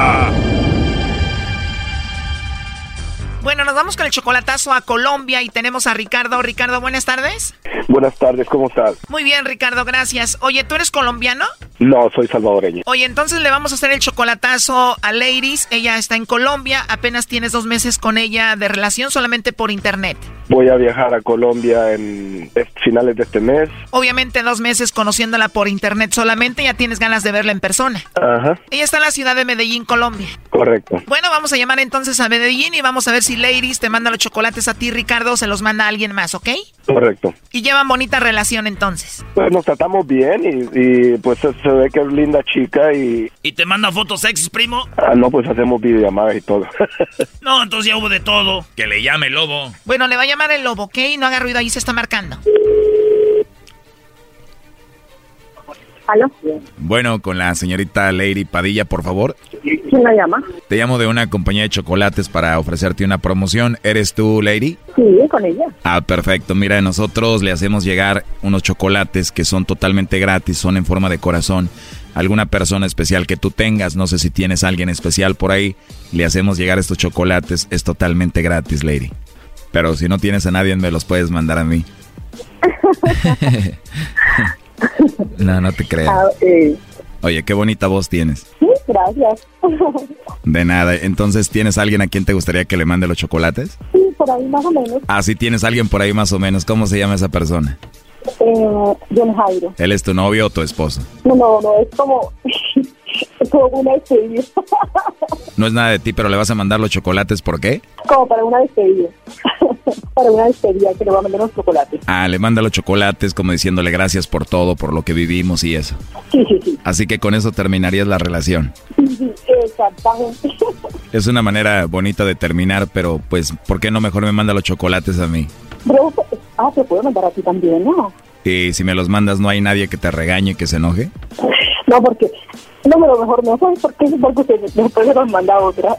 vamos con el chocolatazo a Colombia y tenemos a Ricardo. Ricardo, buenas tardes. Buenas tardes, ¿cómo estás? Muy bien, Ricardo, gracias. Oye, ¿tú eres colombiano? No, soy salvadoreño. Oye, entonces le vamos a hacer el chocolatazo a Ladies. Ella está en Colombia, apenas tienes dos meses con ella de relación solamente por internet. Voy a viajar a Colombia en finales de este mes. Obviamente dos meses conociéndola por internet solamente, ya tienes ganas de verla en persona. Ajá, Ella está en la ciudad de Medellín, Colombia. correcto. Bueno, vamos a llamar entonces a Medellín y vamos a ver si Ladies te manda los chocolates a ti, Ricardo, se los manda a alguien más, ¿ok? Correcto. Y llevan bonita relación entonces. Pues nos tratamos bien y, y, pues se, se ve que es linda chica y... ¿Y te manda fotos sexys, primo? Ah, no, pues hacemos videollamadas y todo. No, entonces ya hubo de todo. Que le llame el lobo. Bueno, le va a llamar el lobo, ¿ok? No haga ruido, ahí se está marcando. ¿Aló? Bueno, con la señorita Lady Padilla, por favor. ¿Quién la llama? Te llamo de una compañía de chocolates para ofrecerte una promoción. ¿Eres tú, Lady? Sí, con ella. Ah, perfecto. Mira, nosotros le hacemos llegar unos chocolates que son totalmente gratis, son en forma de corazón. Alguna persona especial que tú tengas, no sé si tienes a alguien especial por ahí, le hacemos llegar estos chocolates, es totalmente gratis, Lady. Pero si no tienes a nadie, me los puedes mandar a mí. no, no te creas. Ah, ok. Oye, qué bonita voz tienes. Sí, gracias. De nada. Entonces, ¿tienes alguien a quien te gustaría que le mande los chocolates? sí, por ahí más o menos. Ah, sí, tienes alguien por ahí más o menos. ¿Cómo se llama esa persona? Eh, John Jairo. ¿Él es tu novio o tu esposo? No, no, no, es como, como una despedida. No es nada de ti, pero le vas a mandar los chocolates, ¿por qué? como para una despedida. para una despedida que le voy a mandar unos chocolates. Ah, le manda los chocolates como diciéndole gracias por todo, por lo que vivimos y eso. Sí, sí, sí. Así que con eso terminarías la relación. Sí, sí, exactamente. Es una manera bonita de terminar, pero pues, ¿por qué no mejor me manda los chocolates a mí? Bro, ah, se puede mandar a ti también, ¿no? Y si me los mandas, ¿no hay nadie que te regañe, que se enoje? No, porque, no, pero mejor no, ¿sabes por qué? Porque usted después se los manda otra.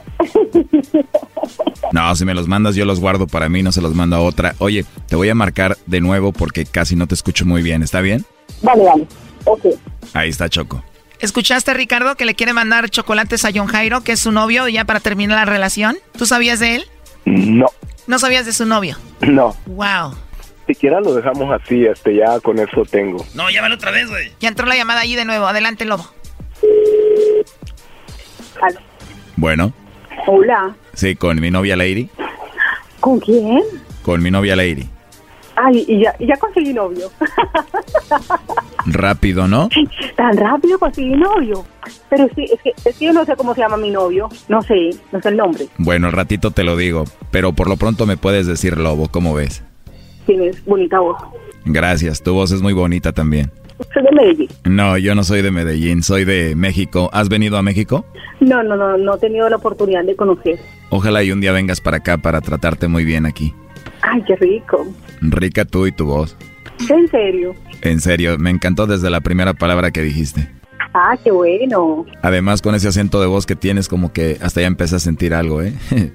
No, si me los mandas, yo los guardo para mí, no se los mando a otra. Oye, te voy a marcar de nuevo porque casi no te escucho muy bien, ¿está bien? Vale, vale, ok. Ahí está Choco. ¿Escuchaste, Ricardo, que le quiere mandar chocolates a John Jairo, que es su novio, ya para terminar la relación? ¿Tú sabías de él? No, No sabías de su novio. no. Wow. Siquiera lo dejamos así, este, ya con eso tengo. No, llámalo otra vez, güey. Ya entró la llamada ahí de nuevo. Adelante, Lobo. Bueno, Hola, sí, con mi novia Lady. ¿con quién? Con mi novia Lady. Ay, y ya, y ya conseguí novio. Rápido, ¿no? Tan rápido conseguí novio. Pero sí, es que, es que yo no sé cómo se llama mi novio. No sé, no sé el nombre. Bueno, al ratito te lo digo, pero por lo pronto me puedes decir Lobo, ¿cómo ves? Tienes bonita voz. Gracias, tu voz es muy bonita también. Soy de Medellín. No, yo no soy de Medellín, soy de México. ¿Has venido a México? No, no, no, no he tenido la oportunidad de conocer. Ojalá y un día vengas para acá para tratarte muy bien aquí. Ay, qué rico. Rica tú y tu voz. En serio. En serio, me encantó desde la primera palabra que dijiste. Ah, qué bueno. Además, con ese acento de voz que tienes, como que hasta ya empecé a sentir algo, ¿eh?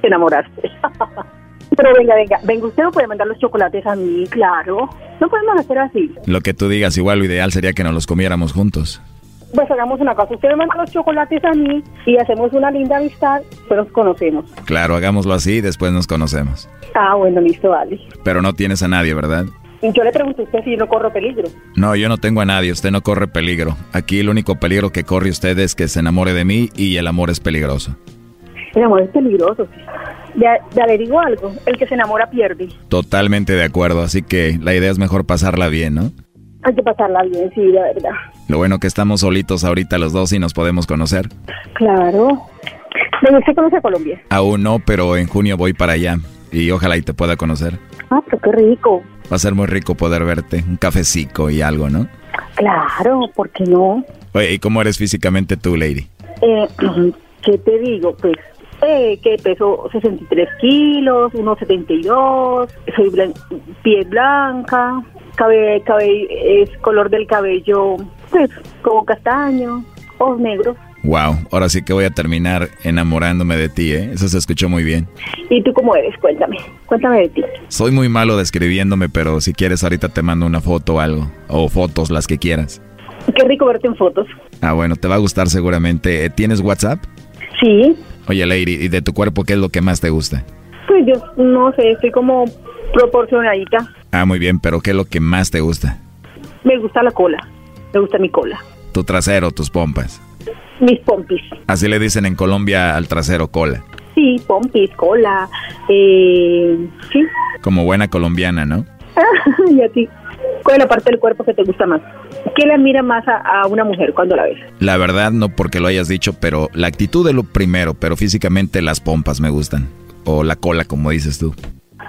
Te enamoraste. Pero venga, venga, venga, usted no puede mandar los chocolates a mí, claro. No podemos hacer así. lo que tú digas, igual lo ideal sería que nos los comiéramos juntos. Pues hagamos una cosa, usted me manda los chocolates a mí y hacemos una linda amistad, pues nos conocemos. Claro, hagámoslo así y después nos conocemos. Ah, bueno, listo, vale. Pero no tienes a nadie, ¿verdad? yo le pregunto a usted si no corro peligro. No, yo no tengo a nadie, usted no corre peligro. Aquí el único peligro que corre usted es que se enamore de mí y el amor es peligroso. El amor es peligroso. Ya, ya le digo algo, el que se enamora pierde. Totalmente de acuerdo, así que la idea es mejor pasarla bien, ¿no? Hay que pasarla bien, sí, la verdad. Lo bueno que estamos solitos ahorita los dos y nos podemos conocer. Claro. ¿Dónde usted conoce a Colombia? Aún no, pero en junio voy para allá y ojalá y te pueda conocer. Ah, pero qué rico. Va a ser muy rico poder verte, un cafecito y algo, ¿no? Claro, ¿por qué no? Oye, ¿y cómo eres físicamente tú, Lady? Eh, ¿Qué te digo? Pues eh, que peso 63 kilos, 1,72, soy blan piel blanca, cabe, cabe, es color del cabello, pues como castaño, ojos negros. Wow, ahora sí que voy a terminar enamorándome de ti, ¿eh? Eso se escuchó muy bien. ¿Y tú cómo eres? Cuéntame, cuéntame de ti. Soy muy malo describiéndome, pero si quieres ahorita te mando una foto o algo, o fotos, las que quieras. Qué rico verte en fotos. Ah, bueno, te va a gustar seguramente. ¿Tienes WhatsApp? Sí, Oye, Lady, ¿y de tu cuerpo qué es lo que más te gusta? pues yo no sé, estoy como proporcionadita. Ah, muy bien, pero ¿qué es lo que más te gusta? Me gusta la cola, me gusta mi cola, Tu trasero, tus pompas. mis pompis. Así le dicen en Colombia al trasero cola. Sí, pompis, cola, eh, sí. Como buena colombiana, ¿no? y a ti, ¿cuál es la parte del cuerpo que te gusta más? ¿Qué le admira más a, a una mujer cuando la ves? La verdad, no porque lo hayas dicho, pero la actitud es lo primero, pero físicamente las pompas me gustan. O la cola, como dices tú.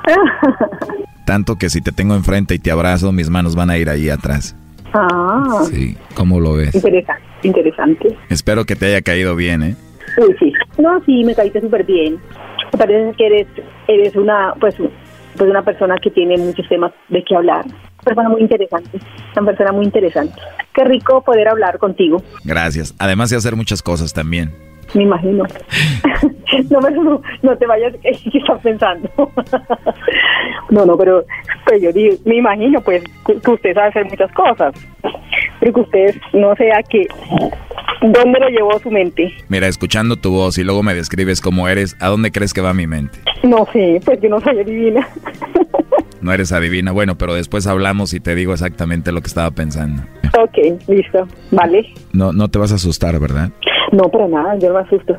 Tanto que si te tengo enfrente y te abrazo, mis manos van a ir ahí atrás. Ah, Sí, ¿cómo lo ves? interesante, interesante. Espero que te haya caído bien, ¿eh? Uy, sí. No, sí, me caíste súper bien. Me parece que eres, eres una, pues, pues una persona que tiene muchos temas de qué hablar. Persona muy interesante. Una persona muy interesante. Qué rico poder hablar contigo, Gracias. Además de hacer muchas cosas también. me imagino. no, no, no te vayas, ¿qué estás pensando? no, no, pero pues yo digo, me imagino pues que que usted sabe hacer muchas cosas. Pero que usted no sé a qué, ¿dónde lo llevó su mente? Mira, escuchando tu voz y luego me describes cómo eres, ¿a dónde crees que va mi mente? No sé, pues yo no soy adivina. No eres adivina. Bueno, pero después hablamos y te digo exactamente lo que estaba pensando. Ok, listo, vale. No, no te vas a asustar, ¿verdad? No, para nada, yo no me asusto.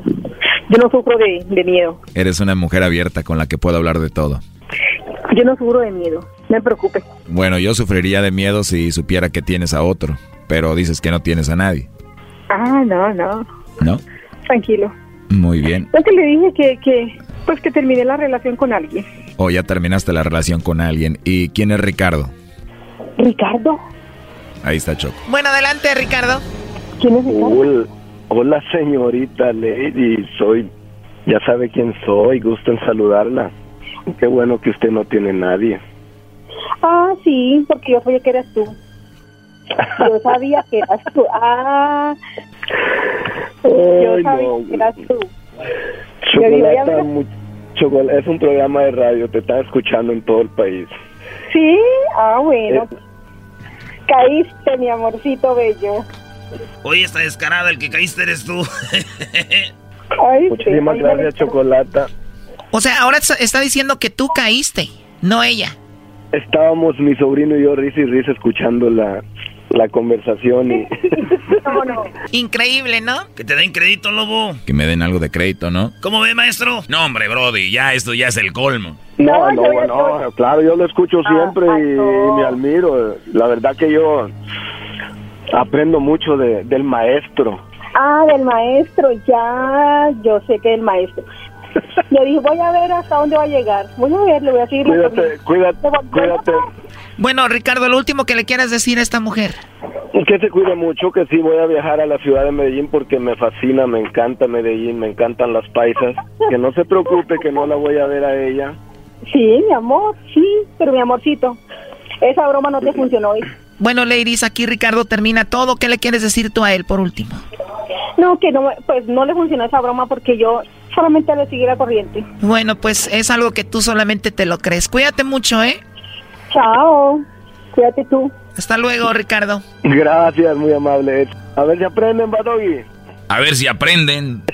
Yo no sufro de, de miedo. Eres una mujer abierta con la que puedo hablar de todo. Yo no sufro de miedo. No me preocupe. Bueno, yo sufriría de miedo si supiera que tienes a otro, pero dices que no tienes a nadie, Ah, no, no. ¿no? Tranquilo. Muy bien. Yo le dije que, que, pues que terminé la relación con alguien. O ya terminaste la relación con alguien. ¿Y quién es Ricardo? ¿Ricardo? Ahí está Choco. Bueno, adelante, Ricardo. ¿Quién es Hola, hola, señorita Lady, soy, ya sabe quién soy, gusto en saludarla. Qué bueno que usted no tiene nadie. Ah, sí, porque yo sabía que eras tú. Yo sabía que eras tú. Ah, yo Ay, sabía no. que eras tú. Yo digo, ya Chocolata, me- mu- Chocol- es un programa de radio, te están escuchando en todo el país. Sí, ah, bueno. Eh. Caíste, mi amorcito bello. Oye, está descarada, el que caíste eres tú. Ay, Muchísimas gracias, Chocolata. O sea, ahora está- está diciendo que tú caíste, no ella. Estábamos mi sobrino y yo risa y risa escuchando la, la conversación y Increíble, ¿no? Que te den crédito, lobo. Que me den algo de crédito, ¿no? ¿Cómo ve, maestro? No, hombre, Brody, ya esto ya es el colmo. No, no, no, claro, yo lo escucho siempre y, y me admiro. La verdad que yo aprendo mucho de- del maestro. Ah, del maestro, ya, yo sé que del maestro. Yo dije, voy a ver hasta dónde va a llegar. Voy a ver, le voy a seguir Cuídate, cuídate, cuídate. Bueno, Ricardo, lo último que le quieras decir a esta mujer. Que se cuide mucho, que sí voy a viajar a la ciudad de Medellín porque me fascina, me encanta Medellín, me encantan las paisas. Que no se preocupe, que no la voy a ver a ella. Sí, mi amor, sí, pero mi amorcito, esa broma no te funcionó hoy. Bueno, ladies, aquí Ricardo termina todo. ¿Qué le quieres decir tú a él por último? No, que no, me- pues no le funcionó esa broma porque yo solamente le seguí la corriente. Bueno, pues es algo que tú solamente te lo crees. Cuídate mucho, ¿eh? Chao, cuídate tú. Hasta luego, Ricardo. Gracias, muy amable. A ver si aprenden, Badogui. A ver si aprenden.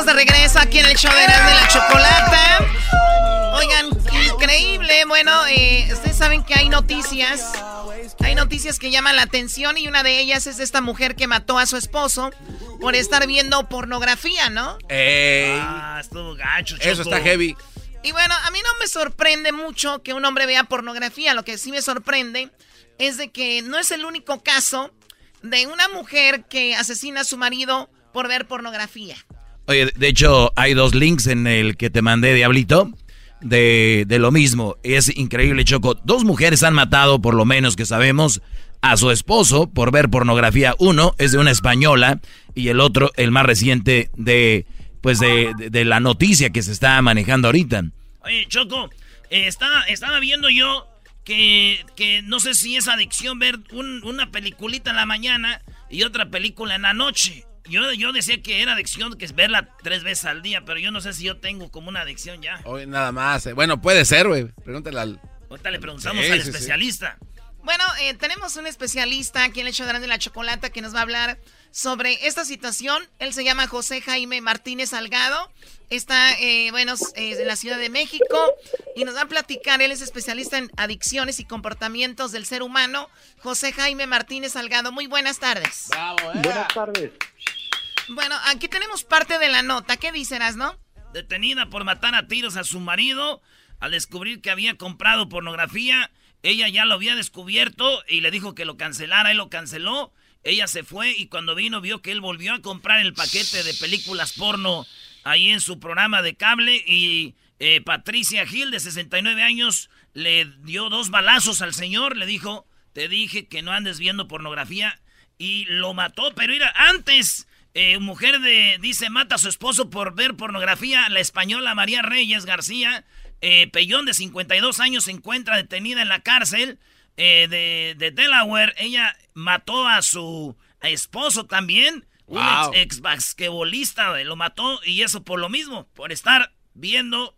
estamos de regreso aquí en el show de Erasmo y la Chocolata. Oigan, increíble. Bueno, eh, ustedes saben que hay noticias. Hay noticias que llaman la atención y una de ellas es esta mujer que mató a su esposo por estar viendo pornografía, ¿no? Ey. Ah, estuvo gacho, Eso Choco. está heavy. Y bueno, a mí no me sorprende mucho que un hombre vea pornografía. Lo que sí me sorprende es de que no es el único caso de una mujer que asesina a su marido por ver pornografía. De hecho, hay dos links en el que te mandé, Diablito, de, de lo mismo. Es increíble, Choco. Dos mujeres han matado, por lo menos que sabemos, a su esposo por ver pornografía. Uno es de una española y el otro, el más reciente, de pues de, de- la noticia que se está manejando ahorita. Oye, Choco, estaba, estaba viendo yo que, que no sé si es adicción ver un- una peliculita en la mañana y otra película en la noche. Yo, yo decía que era adicción, que es verla tres veces al día, pero yo no sé si yo tengo como una adicción ya. Hoy nada más. eh. Bueno, puede ser, güey. Pregúntale al. Ahorita le preguntamos Sí, al sí, sí. Bueno, eh, tenemos un especialista aquí en el show de la Chocolata que nos va a hablar sobre esta situación. Él se llama José Jaime Martínez Salgado. Está, eh, bueno, eh, en la Ciudad de México y nos va a platicar. Él es especialista en adicciones y comportamientos del ser humano. José Jaime Martínez Salgado. Muy buenas tardes. Buenas tardes. Bueno, aquí tenemos parte de la nota. ¿Qué dices, no? Detenida por matar a tiros a su marido al descubrir que había comprado pornografía. Ella ya lo había descubierto y le dijo que lo cancelara. Él lo canceló. Ella se fue y cuando vino vio que él volvió a comprar el paquete de películas porno ahí en su programa de cable y eh, Patricia Gil de 69 años le dio dos balazos al señor, le dijo, te dije que no andes viendo pornografía y lo mató, pero mira, antes, eh, mujer de, dice, mata a su esposo por ver pornografía, la española María Reyes García, eh, Pellón de 52 años se encuentra detenida en la cárcel eh, de, de Delaware, ella mató a su esposo también, un ex, ex basquetbolista, güey, lo mató y eso por lo mismo, por estar viendo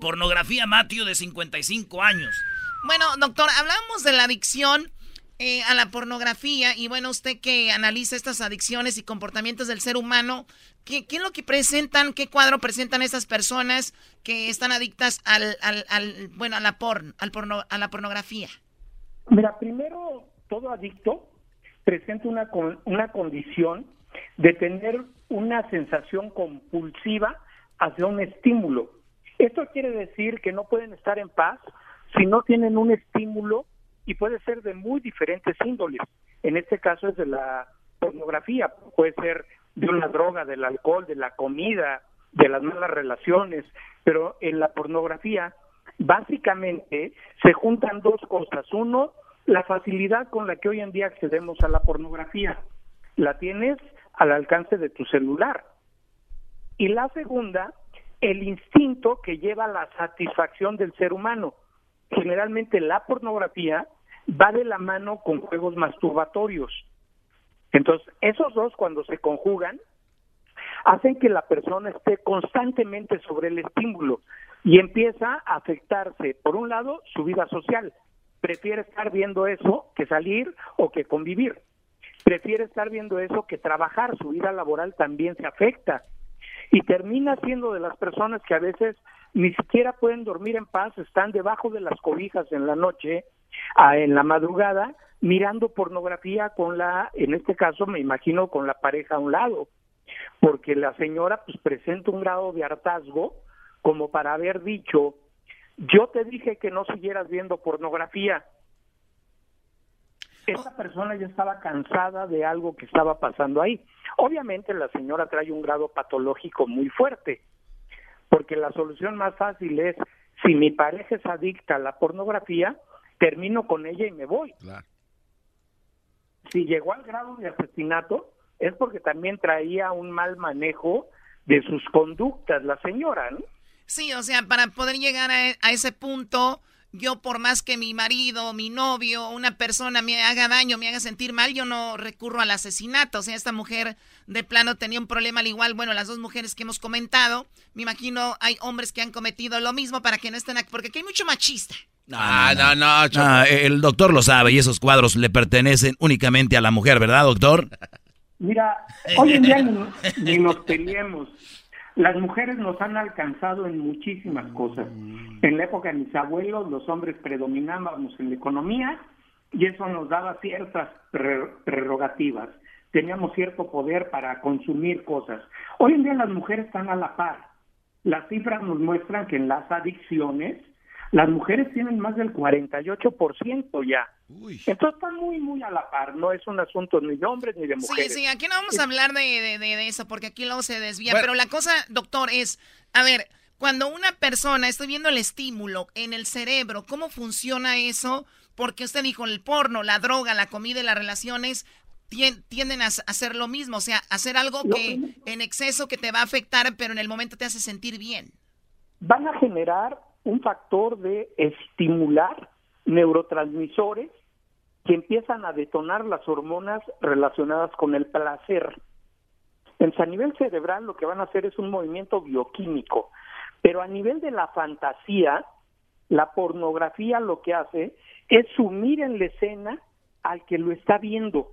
pornografía Matthew de 55 años. Bueno, doctor, hablamos de la adicción eh, a la pornografía y bueno, usted que analiza estas adicciones y comportamientos del ser humano, ¿qué, es lo que presentan, qué cuadro presentan esas personas que están adictas al, bueno, a la porn, al porno, a la pornografía? Mira, primero, todo adicto presenta una, una condición de tener una sensación compulsiva hacia un estímulo. Esto quiere decir que no pueden estar en paz si no tienen un estímulo y puede ser de muy diferentes índoles. En este caso es de la pornografía, puede ser de una droga, del alcohol, de la comida, de las malas relaciones, pero en la pornografía básicamente se juntan dos cosas. Uno, la facilidad con la que hoy en día accedemos a la pornografía. La tienes al alcance de tu celular. Y la segunda, el instinto que lleva a la satisfacción del ser humano. Generalmente la pornografía va de la mano con juegos masturbatorios. Entonces, esos dos cuando se conjugan, hacen que la persona esté constantemente sobre el estímulo y empieza a afectarse, por un lado, su vida social. Prefiere estar viendo eso que salir o que convivir. Prefiere estar viendo eso que trabajar. Su vida laboral también se afecta. Y termina siendo de las personas que a veces ni siquiera pueden dormir en paz, están debajo de las cobijas en la noche, ah, en la madrugada, mirando pornografía con la, en este caso me imagino con la pareja a un lado porque la señora pues presenta un grado de hartazgo como para haber dicho, yo te dije que no siguieras viendo pornografía. Esa persona ya estaba cansada de algo que estaba pasando ahí. Obviamente la señora trae un grado patológico muy fuerte, porque la solución más fácil es, si mi pareja es adicta a la pornografía, termino con ella y me voy. Si llegó al grado de asesinato, es porque también traía un mal manejo de sus conductas la señora, ¿no? Sí, o sea, para poder llegar a, a ese punto, yo por más que mi marido, mi novio, una persona me haga daño, me haga sentir mal, yo no recurro al asesinato. O sea, esta mujer de plano tenía un problema al igual, bueno, las dos mujeres que hemos comentado, me imagino hay hombres que han cometido lo mismo para que no estén aquí, porque aquí hay mucho machista. Ah, no, no, no. el doctor lo sabe y esos cuadros le pertenecen únicamente a la mujer, ¿verdad, doctor? Mira, hoy en día ni, ni nos peleemos. Las mujeres nos han alcanzado en muchísimas cosas. En la época de mis abuelos, los hombres predominábamos en la economía y eso nos daba ciertas pre- prerrogativas. Teníamos cierto poder para consumir cosas. Hoy en día las mujeres están a la par. Las cifras nos muestran que en las adicciones las mujeres tienen más del 48% ya. Entonces están muy, muy a la par. No es un asunto ni de hombres ni de Sí, mujeres. sí, aquí no vamos a hablar de, de- de- de eso porque aquí luego se desvía. Bueno. Pero la cosa, doctor, es, a ver, cuando una persona, estoy viendo el estímulo en el cerebro, ¿cómo funciona eso? Porque usted dijo, el porno, la droga, la comida y las relaciones tien- tienden a hacer lo mismo, o sea, hacer algo que en exceso que te va a afectar, pero en el momento te hace sentir bien. van a generar un factor de estimular neurotransmisores que empiezan a detonar las hormonas relacionadas con el placer. Entonces, a nivel cerebral lo que van a hacer es un movimiento bioquímico, pero a nivel de la fantasía, la pornografía lo que hace es sumir en la escena al que lo está viendo,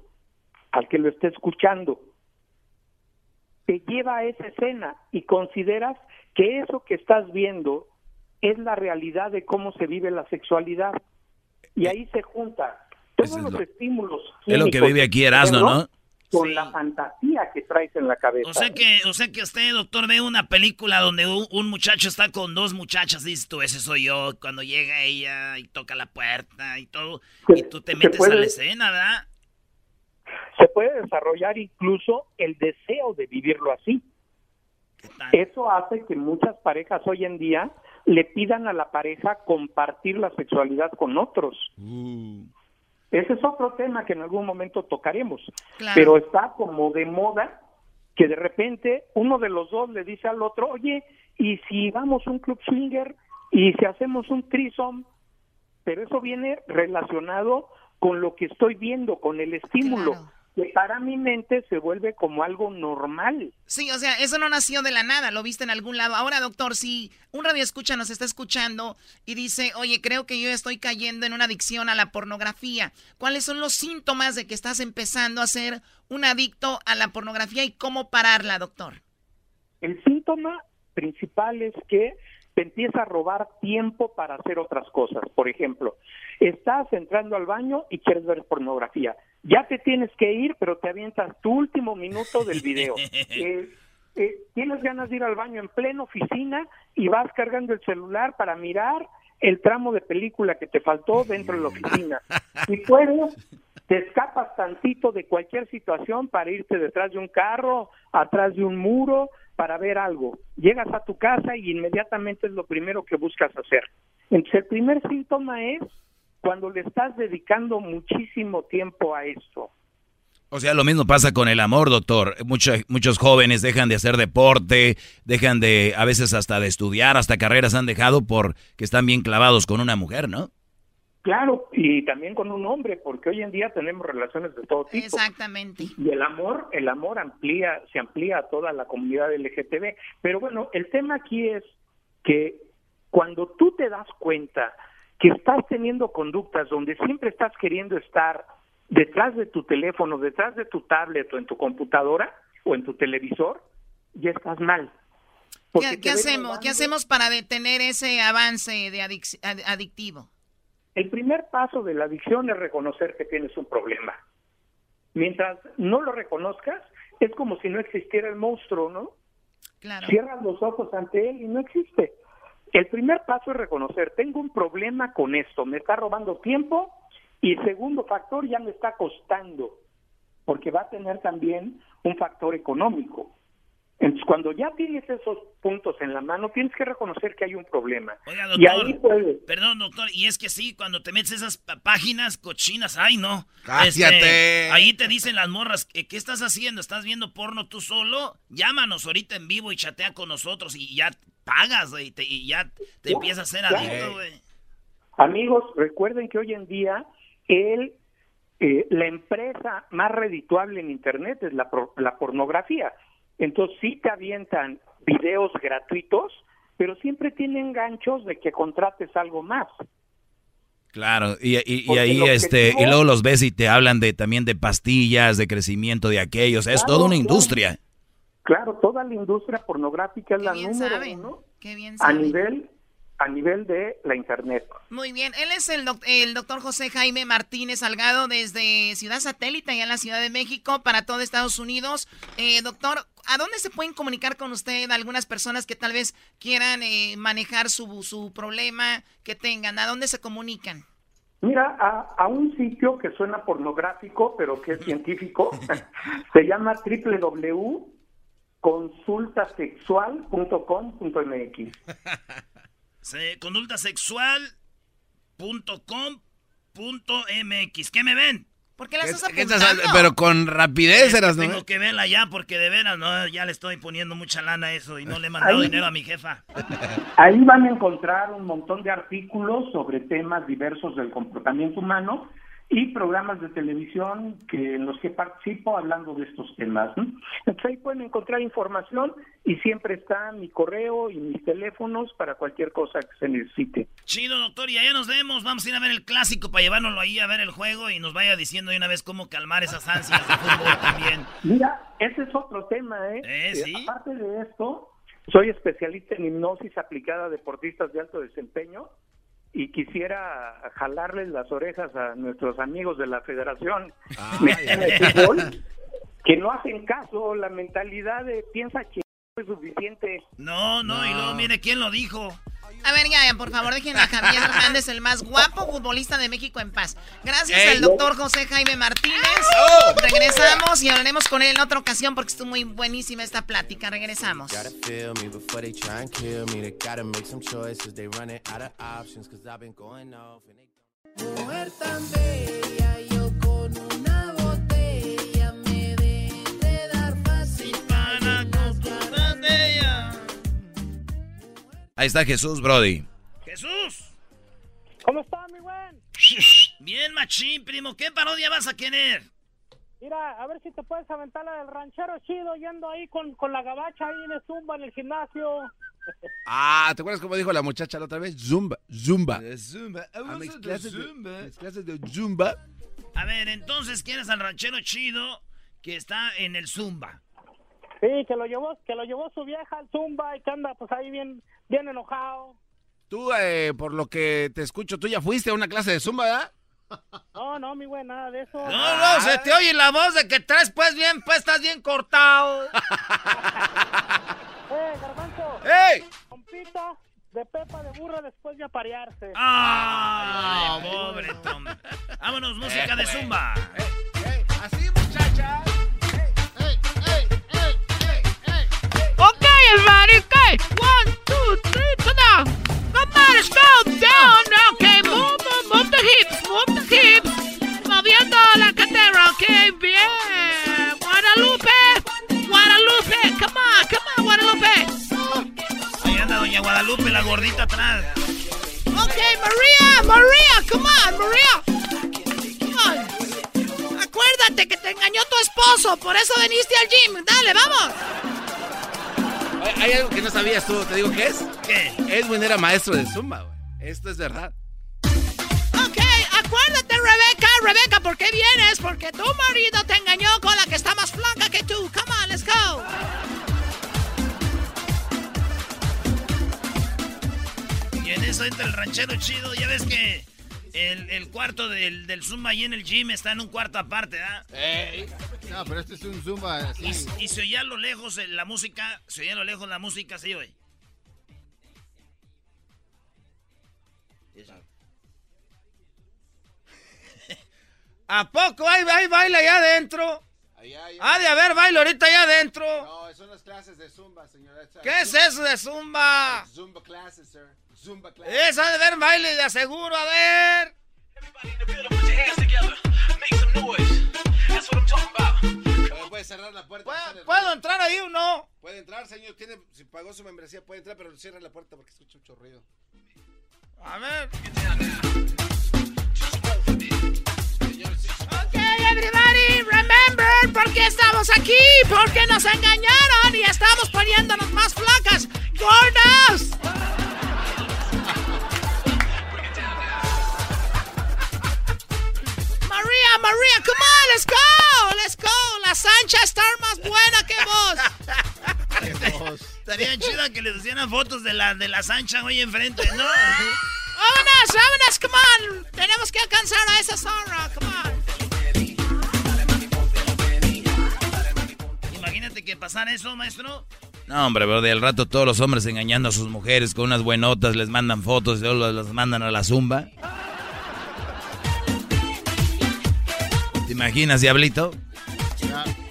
al que lo está escuchando te lleva a esa escena y consideras que eso que estás viendo es la realidad de cómo se vive la sexualidad. Y ahí se junta todos los estímulos. es lo que vive aquí Erasmo, ¿no? Con la fantasía que traes en la cabeza. O sea que, o sea que usted, doctor, ve una película donde un, un muchacho está con dos muchachas, dices tú, ese soy yo, cuando llega ella y toca la puerta y todo, y tú te metes puede- a la escena, ¿verdad? se puede desarrollar incluso el deseo de vivirlo así. Eso hace que muchas parejas hoy en día le pidan a la pareja compartir la sexualidad con otros. Ese es otro tema que en algún momento tocaremos. Claro. Pero está como de moda que de repente uno de los dos le dice al otro, oye, ¿y si vamos a un club swinger y si hacemos un threesome? Pero eso viene relacionado con lo que estoy viendo, con el estímulo, que para mi mente se vuelve como algo normal. Sí, o sea, eso no nació de la nada, lo viste en algún lado. Ahora, doctor, si un radio escucha nos está escuchando y dice, oye, creo que yo estoy cayendo en una adicción a la pornografía, ¿cuáles son los síntomas de que estás empezando a ser un adicto a la pornografía y cómo pararla, doctor? El síntoma principal es que te empieza a robar tiempo para hacer otras cosas. Por ejemplo, estás entrando al baño y quieres ver pornografía. Ya te tienes que ir, pero te avientas tu último minuto del video. Eh, eh, tienes ganas de ir al baño en plena oficina y vas cargando el celular para mirar el tramo de película que te faltó dentro de la oficina. Si puedes, te escapas tantito de cualquier situación para irte detrás de un carro, atrás de un muro, para ver algo. Llegas a tu casa y inmediatamente es lo primero que buscas hacer. Entonces, el primer síntoma es cuando le estás dedicando muchísimo tiempo a esto. O sea, lo mismo pasa con el amor, doctor. Muchos, muchos jóvenes dejan de hacer deporte, dejan de, a veces hasta de estudiar, hasta carreras han dejado porque están bien clavados con una mujer, ¿no? Claro, y también con un hombre, porque hoy en día tenemos relaciones de todo tipo. Exactamente. Y el amor, el amor amplía, se amplía a toda la comunidad LGTB. Pero bueno, el tema aquí es que cuando tú te das cuenta que estás teniendo conductas donde siempre estás queriendo estar detrás de tu teléfono, detrás de tu tablet o en tu computadora o en tu televisor, ya estás mal. ¿Qué, hacemos? ¿Qué hacemos para detener ese avance de adic- ad- adictivo? El primer paso de la adicción es reconocer que tienes un problema. Mientras no lo reconozcas, es como si no existiera el monstruo, ¿no? Claro. Cierras los ojos ante él y no existe. El primer paso es reconocer, tengo un problema con esto, me está robando tiempo y segundo factor, ya me está costando, porque va a tener también un factor económico. Entonces, cuando ya tienes esos puntos en la mano, tienes que reconocer que hay un problema. Oiga, y doctor, ahí puedes... perdón, doctor, y es que sí, cuando te metes esas páginas cochinas, ay, no. Este, ahí te dicen las morras, ¿qué, qué estás haciendo? ¿Estás viendo porno tú solo? Llámanos ahorita en vivo y chatea con nosotros y ya pagas, güey, te- y ya te Ya, empiezas a ser adicto, güey. Amigos, recuerden que hoy en día el, eh, la empresa más redituable en Internet es la, pro- la pornografía. Entonces sí te avientan videos gratuitos, pero siempre tienen ganchos de que contrates algo más. Claro, y, y- y Porque ahí este, y luego los ves y te hablan de también de pastillas, de crecimiento de aquellos, es toda una industria. Claro, toda la industria pornográfica es la bien número saben, uno Qué bien a saben. nivel a nivel de la internet. Muy bien, él es el, doc- el doctor José Jaime Martínez Salgado desde Ciudad Satélite, allá en la Ciudad de México, para todo Estados Unidos. Eh, doctor, ¿a dónde se pueden comunicar con usted algunas personas que tal vez quieran eh, manejar su, su problema que tengan? ¿A dónde se comunican? Mira, a, a un sitio que suena pornográfico, pero que es científico, se llama www.consultasexual.com.mx. Sí, consultasexual.com.mx. ¿Qué me ven? ¿Por qué las ¿Qué- estás apuntando? Pero con rapidez eras, ¿no? Tengo que verla ya porque de veras, no, ya le estoy poniendo mucha lana a eso y no le he mandado Ahí- dinero a mi jefa. Ahí van a encontrar un montón de artículos sobre temas diversos del comportamiento humano y programas de televisión que en los que participo hablando de estos temas. ¿no? Entonces ahí pueden encontrar información y siempre está mi correo y mis teléfonos para cualquier cosa que se necesite. Chido, doctor, y allá nos vemos. Vamos a ir a ver el clásico para llevárnoslo ahí a ver el juego y nos vaya diciendo de una vez cómo calmar esas ansias de fútbol también. Mira, ese es otro tema, ¿eh? Eh, sí. Aparte de esto, soy especialista en hipnosis aplicada a deportistas de alto desempeño y quisiera jalarles las orejas a nuestros amigos de la Federación Mexicana de Fútbol que no hacen caso, la mentalidad de piensa que es suficiente. No, no, y luego mire quién lo dijo. A ver, ya, ya, por favor, dejen a Javier Hernández, el más guapo futbolista de México, en paz. Gracias Ey. al doctor José Jaime Martínez. Regresamos y hablaremos con él en otra ocasión porque estuvo muy buenísima esta plática. Regresamos. Gotta feel me Ahí está Jesús, Brody. ¡Jesús! ¿Cómo está, mi buen? Bien, machín, primo. ¿Qué parodia vas a querer? Mira, a ver si te puedes aventar la del ranchero chido yendo ahí con, con la gabacha ahí de zumba en el gimnasio. Ah, ¿te acuerdas cómo dijo la muchacha la otra vez? Zumba, zumba. Zumba. Ah, mis clases de- mis clases de zumba. A ver, entonces, ¿quién es al ranchero chido que está en el Zumba? Sí, que lo llevó, que lo llevó su vieja al zumba y que anda pues ahí bien, bien enojado. Tú, eh, por lo que te escucho, tú ya fuiste a una clase de zumba, ¿verdad? No, no, mi güey, nada de eso. No, no, se te oye la voz de que traes pues bien, pues estás bien cortado. Eh, garbanzo. ¡Ey! Compita de pepa de burra después de aparearse. ¡Ay, pobre Tom! Vámonos, música de Zumba. Así, muchacha. Ok, everybody, okay. One, two, three. Come. Okay, move, move, the hips, move the hips. Moviendo la cadera, ok, bien. Guadalupe, Guadalupe, come on, come on, Guadalupe. Ahí anda Doña Guadalupe, la gordita atrás. Ok, María, María, come on, María. Come on. Acuérdate que te engañó tu esposo, por eso viniste al gym. Dale, vamos. Hay- algo que no sabías tú, ¿te digo qué es? ¿Qué? Edwin era maestro de zumba, güey. Esto es verdad. Ok, acuérdate, Rebeca, Rebeca, ¿por qué vienes? Porque tu marido te engañó con la que está más flaca que tú. Come on, let's go. Y en eso entra el ranchero chido. Ya ves que el, el cuarto del, del Zumba ahí en el gym está en un cuarto aparte, ¿ah? No, pero este es un zumba. así. Y, y se oía a lo lejos eh, la música, se oía a lo lejos la música, se oye. ¿A poco hay, hay baile allá adentro? Ah, de haber baile ahorita allá adentro. No, son las clases de Zumba, señora. ¿Qué es eso de Zumba? Zumba classes, sir. Zumba classes. Esa de ver baile de aseguro, a ver. ¿Puede cerrar la puerta? ¿Puedo, ¿puedo entrar ahí o no? Puede entrar, señor. Tiene, si pagó su membresía, puede entrar, pero cierra la puerta porque escucha mucho ruido. A ver. Ok, everybody, remember por qué estamos aquí, porque nos engañaron y estamos poniéndonos más flacas, gordas. María, María, come on, let's go, let's go. La Sancha está más buena que vos. Estaría chida que les hicieran fotos de la, de la Sancha hoy enfrente, ¿no? Vámonos, vámonos, come on. Tenemos que alcanzar a esa zorra, come on. Imagínate que pasara eso, maestro. No, hombre, bro, del rato todos los hombres engañando a sus mujeres con unas buenotas, les mandan fotos y luego las mandan a la zumba. ¿Te imaginas, Diablito?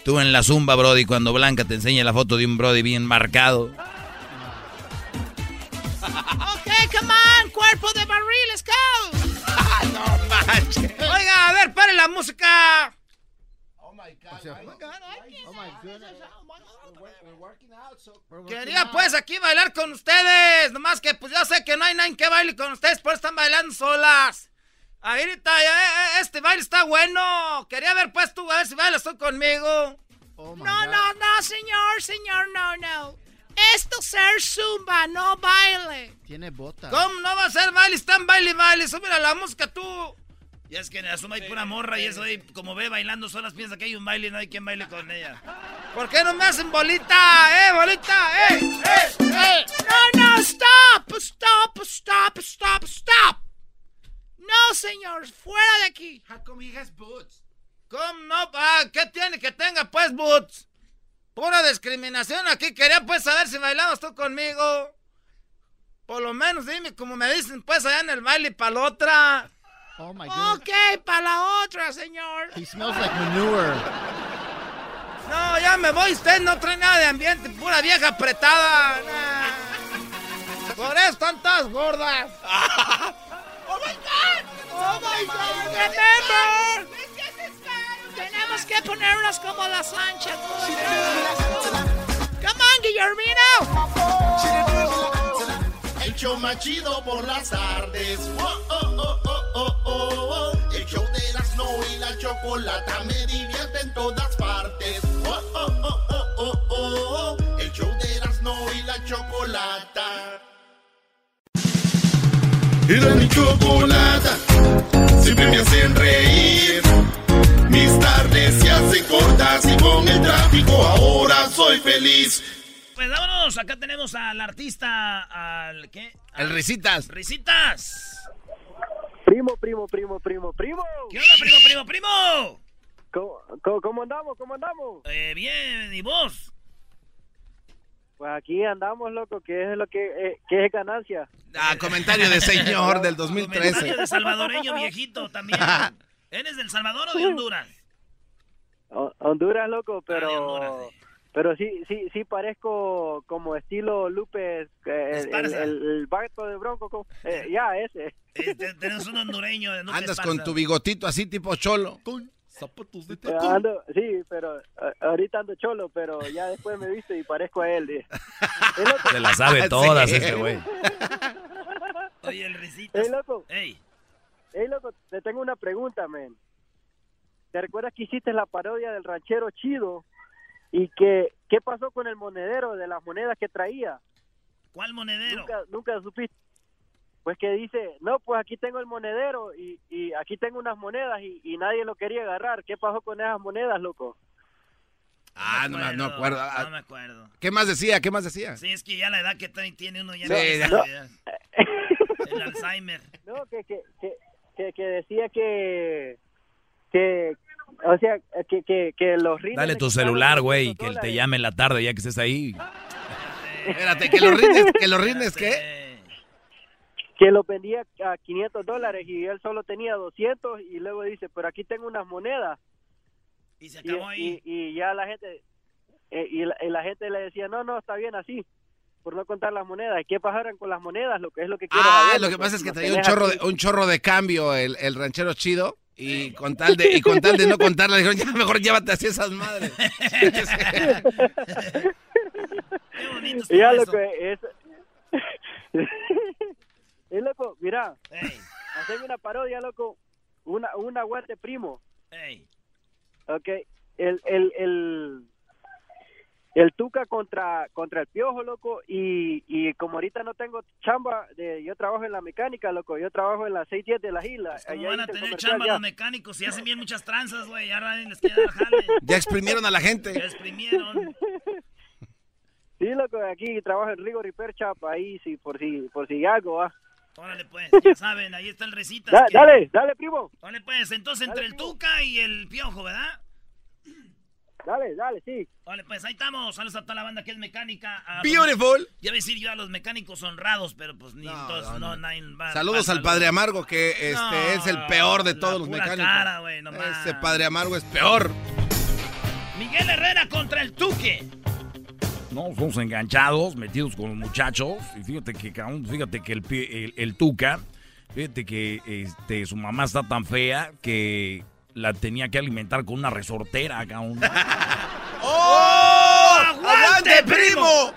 Tú en la zumba, Brody, cuando Blanca te enseña la foto de un Brody bien marcado. Ok, come on, cuerpo de Marie, let's go. no manches. Oiga, a ver, pare la música. Oh my God. oh my we're working Quería pues aquí bailar con ustedes. Nomás que pues yo sé que no hay nadie que baile con ustedes, por eso están bailando solas. Ahorita eh, eh, este baile está bueno. Quería ver pues tú, a ver si bailas tú conmigo. No, no, no, señor, señor, no, no. Esto es ser zumba, no baile. Tiene botas. ¿Cómo no va a ser baile? Están baile y baile. Súbele a la música tú. Y es que en la suma hay pura morra y eso ahí, como ve bailando solas, piensa que hay un baile y no hay quien baile con ella. ¿Por qué no me hacen bolita? ¡Eh, bolita! ¡Eh, eh, eh! No, no, stop, stop, stop, stop, stop. No, señor, fuera de aquí. How come he has boots? ¿Cómo no? Ah, ¿Qué tiene que tenga pues boots? Pura discriminación aquí. Quería pues saber si bailabas tú conmigo. Por lo menos dime como me dicen pues allá en el baile para la otra. Oh my goodness. Ok, para la otra, señor. He smells like manure. No, ya me voy. Usted no trae nada de ambiente. Pura vieja apretada. Nah. Por eso están todas gordas. Oh my God. Oh my God. Remember. Tenemos que ponernos como la Sancha. Come on, Guillermino. El show más por las tardes. Oh, oh, oh, oh, oh, oh. El show de Erasmo y la chocolata me divierte en todas partes. Oh, oh, oh, oh, oh, oh. El show de Erasmo y la chocolata. Era mi chocolata, siempre me hacen reír. Mis tardes se hacen cortas y con el tráfico ahora soy feliz. Pues vámonos. Acá tenemos al artista. Al, ¿Qué? El Risitas. Risitas. Primo, primo, primo, primo, primo. ¿Qué onda, primo, primo, primo? ¿Cómo, cómo, cómo andamos? ¿Cómo andamos? Eh, bien, ¿y vos? Pues aquí andamos, loco, que es lo que, eh, que es ganancia. Ah, comentario de señor del Comentario 2013. de salvadoreño viejito también. ¿Eres del Salvador o de Honduras? Ho- Honduras, loco, pero pero sí sí sí parezco como estilo Lupe, eh, el, el, Esparza. el, el barco de Bronco, eh, ya ese. Te- Tenés un hondureño. de Andas Esparza. con tu bigotito así tipo cholo. Zapatos de Eh, ando, sí, pero ahorita ando cholo, pero ya después me viste y parezco a él. eh. Se la sabe todas este güey. Oye, el Risitas. Ey, loco. Ey. Ey, loco, te tengo una pregunta, men. ¿Te recuerdas que hiciste la parodia del ranchero chido? ¿Y que qué pasó con el monedero de las monedas que traía? ¿Cuál monedero? Nunca, nunca supiste. Pues que dice, no, pues aquí tengo el monedero y, y aquí tengo unas monedas y, y nadie lo quería agarrar. ¿Qué pasó con esas monedas, loco? Ah, no, me- no acuerdo. Ah, No me acuerdo. ¿Qué más decía? ¿Qué más decía? Sí, es que ya la edad que tiene uno ya Sí, no. El Alzheimer. No, que, que, que, que, que decía que, que, o sea, que, que, que los rines... Dale le tu celular, 200 güey, que él te llame en la tarde ya que estés ahí. Espérate, que los rines, que los rines, ¿qué? Que los vendía a 500 dólares y él solo tenía 200 y luego dice, pero aquí tengo unas monedas. Y se acabó ahí. Y, y ya la gente, eh, y, la, y la gente le decía, no, no, está bien así, por no contar las monedas. ¿Y qué pasaron con las monedas? Lo que es lo que quiero Ah, saber, lo que pasa es que traía un chorro aquí. de, un chorro de cambio el, el ranchero chido y con tal de y con tal de no contarla dijeron ya mejor llévate así esas madres. Y ya lo que es... es loco, mira, haceme una parodia, loco, una, un aguante primo. Ok, el, el, el, el Tuca contra, contra el Piojo, loco, y, y como ahorita no tengo chamba, de, yo trabajo en la mecánica, loco, yo trabajo en la 610 de la isla. ¿Cómo allá van a tener chamba ya. los mecánicos y hacen bien muchas tranzas, güey? Ya nadie les queda jale. Ya exprimieron a la gente. Ya exprimieron. Sí, loco, aquí trabajo en Rigor y Perchap, ahí sí, por si, por si algo, va. Órale, pues, ya saben, ahí está el recitas. Da- que- dale, dale, primo. Órale, pues, entonces entre el Tuca y el Piojo, ¿verdad? Dale, dale, sí. Vale, pues ahí estamos. Saludos a toda la banda que es mecánica. A- Beautiful. Ya voy a decir yo a los mecánicos honrados, pero pues ni entonces no, nadie va- Saludos va- al Padre Amargo que este No, es el peor de la todos los pura mecánicos. cara, no Ese Padre Amargo es peor. Miguel Herrera contra el Tuque. No, somos enganchados, metidos con los muchachos. Y fíjate que, fíjate que el, el, el Tuca, fíjate que este, su mamá está tan fea que la tenía que alimentar con una resortera, cabrón. ¡Oh! ¡Aguante, primo!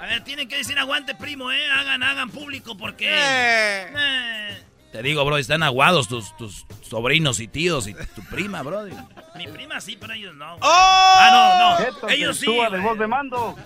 A ver, tienen que decir aguante, primo, ¿eh? Hagan, hagan público porque... Eh, Te digo, bro, están aguados tus, tus sobrinos y tíos y tu prima, bro. Mi prima sí, pero ellos no. güey. ¡Oh! Ah, no, no. Ellos sí. Túa de voz de mando.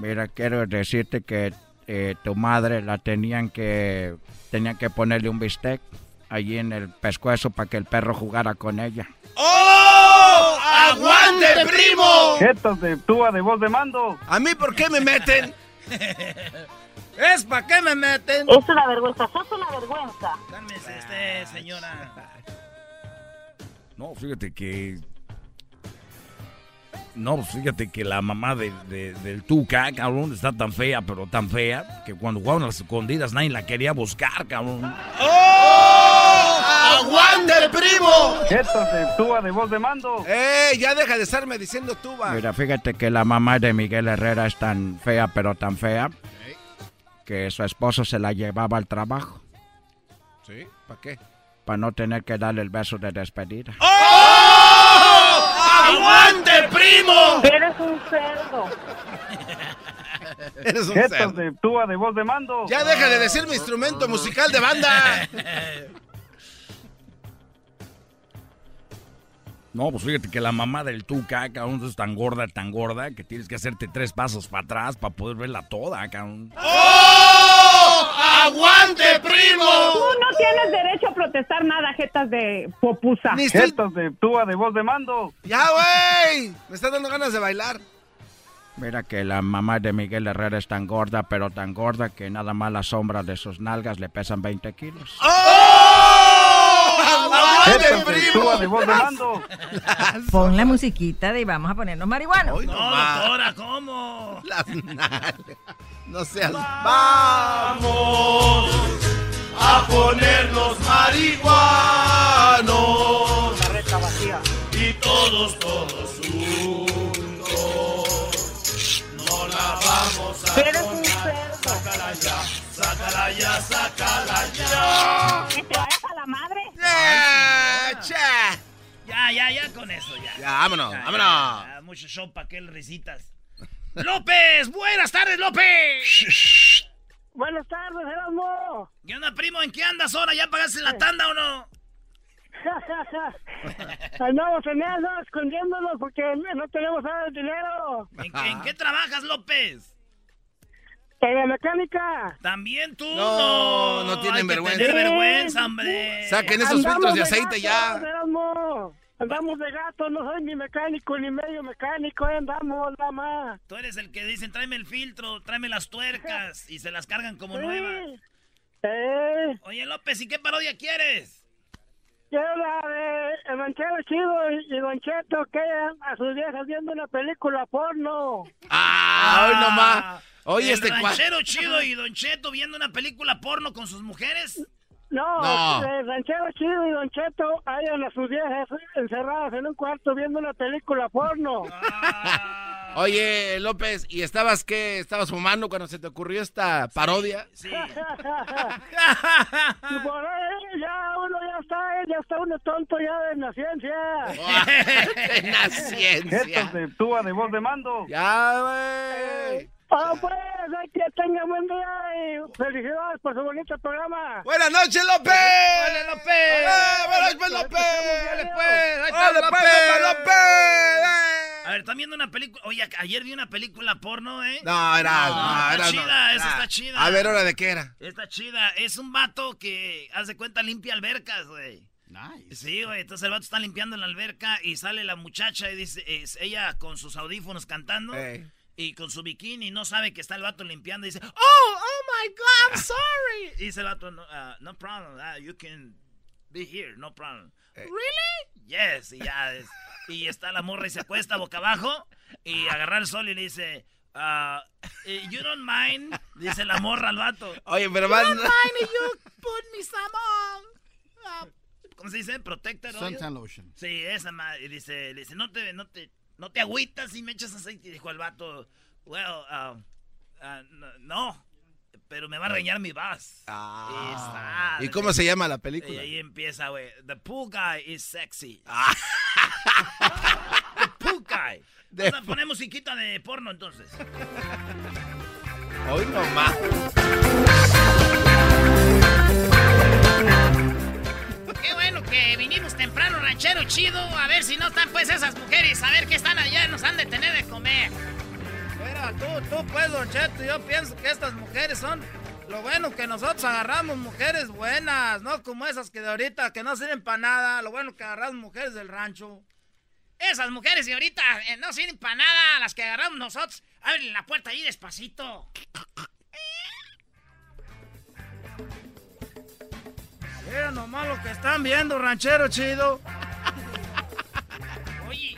Mira, quiero decirte que eh, tu madre la tenían que tenían que ponerle un bistec allí en el pescuezo para que el perro jugara con ella. ¡Oh! ¡Aguante, primo! Jetas de Túa de voz de mando. ¿A mí por qué me meten? ¿Es para qué me meten? Es una vergüenza, sos una vergüenza. Cálmese usted, señora. No, fíjate que. No, pues fíjate que la mamá de, de- del Tuca, cabrón, está tan fea, pero tan fea, que cuando jugaban a las escondidas nadie la quería buscar, cabrón. ¡Oh! ¡Aguante, primo! De Túa de voz de mando. ¡Eh! Ya deja de estarme diciendo tuba. Mira, fíjate que la mamá de Miguel Herrera es tan fea, pero tan fea, que su esposo se la llevaba al trabajo ¿Sí? ¿Para qué? para no tener que darle el beso de despedida. ¡Oh! ¡Aguante, primo! Eres un cerdo. Eres un cerdo. de Túa de voz de mando. Ya deja de decir mi instrumento musical de banda. No, pues fíjate que la mamá del Tuca, cabrón, es tan gorda, tan gorda, que tienes que hacerte tres pasos para atrás para poder verla toda, cabrón. ¡Oh! ¡Aguante, primo! Tú no tienes derecho a protestar nada, jetas de popusa. Ni estoy- Jetas de Túa de voz de mando. ¡Ya, güey! Me está dando ganas de bailar. Mira que la mamá de Miguel Herrera es tan gorda, pero tan gorda que nada más la sombra de sus nalgas le pesan 20 kilos. ¡Oh! ¡Aguante, Jetas de primo! Pon la musiquita de vamos a ponernos marihuana. Hoy No, doctora, ¿cómo? Las nalgas. No seas... Vamos a ponernos marihuanos. Carreta vacía. Y todos, todos juntos. No la vamos a sácala ya, sácala ya. Que te a la madre. ¡Eh, che! Ya, ya, ya con eso, ya. Ya, vámonos, Ya, vámonos. ya, mucho show para aquel risitas. ¡López! ¡Buenas tardes, López! Buenas tardes, Erasmo. ¿Qué onda, primo? ¿En qué andas ahora? ¿Ya pagaste la tanda o no? Andamos en eso, escondiéndonos porque no tenemos nada de dinero. ¿En, qué- en qué trabajas, López? En la mecánica. ¿También tú? No, no tienen hay que vergüenza. tener vergüenza, hombre. Saquen esos filtros de aceite ya. gatos, Erasmo. Andamos de gato, no soy ni mecánico ni medio mecánico, andamos nada más. Tú eres el que dicen, tráeme el filtro, tráeme las tuercas, y se las cargan como nuevas. Eh, Oye, López, ¿y qué parodia quieres? quiero la de El Ranchero Chido y, y Don Cheto que a sus viejas viendo una película porno. ¡Ah! Hoy nomás. Oye, el este ranchero chido y Don Cheto viendo una película porno con sus mujeres. No, No. eh, Ranchero Chido y Don Cheto hayan a sus viejas encerradas en un cuarto viendo una película porno. Oye, López, ¿y estabas qué? ¿Estabas fumando cuando se te ocurrió esta parodia? Y por ahí ya uno ya está, ya está uno tonto ya en la ciencia. en la ciencia. Estos de tuba de voz de mando. Ya, güey. Ah, pues, hay que tengan buen día y felicidades por su bonito programa. Buenas noches, López. Buenas López. Buenas noches, López. Dale, pues. Ahí está, López. A ver, ¿están viendo una película? Oye, ayer vi una película porno, ¿eh? No, era- no, está era- no. chida, esa Ah. está chida. A ver, ¿hora de qué era? Está chida. Es un vato que, haz de cuenta, limpia albercas, güey. Nice. Sí, güey. Entonces el vato está limpiando la alberca y sale la muchacha y dice, es ella con sus audífonos cantando. Ey. Y con su bikini no sabe que está el vato limpiando y dice, oh, oh my God, I'm sorry. Y dice el vato, no, uh, no problem, uh, you can be here, no problem. Really? Yes, y ya es. Y está la morra y se acuesta boca abajo y agarra el sol y le dice, uh, eh, you don't mind, dice la morra al vato. Oye, pero You don't mind if you put me some on, uh, ¿Cómo se dice? Protector. Suntan lotion. Sí, esa madre. Y dice, le dice, no te, no te, no te agüitas si me echas aceite. Y dijo el vato, well, uh, uh, no, pero me va a reñar mi vas. Ah. ¿Y cómo se llama la película? Y ahí empieza, güey. The pool guy is sexy. Ah. The pool guy. Vamos a poner musiquita de porno entonces. Hoy nomás. Vinimos temprano, ranchero chido. A ver si no están pues esas mujeres. A ver qué están allá. Nos han de tener de comer. Mira, tú, tú pues, Don Cheto, yo pienso que estas mujeres son lo bueno que nosotros agarramos mujeres buenas, no como esas que de ahorita que no sirven para nada. Lo bueno que agarramos mujeres del rancho. Esas mujeres de ahorita eh, no sirven para nada. Las que agarramos nosotros. Abren la puerta ahí despacito. Mira nomás lo que están viendo, ranchero chido. Oye.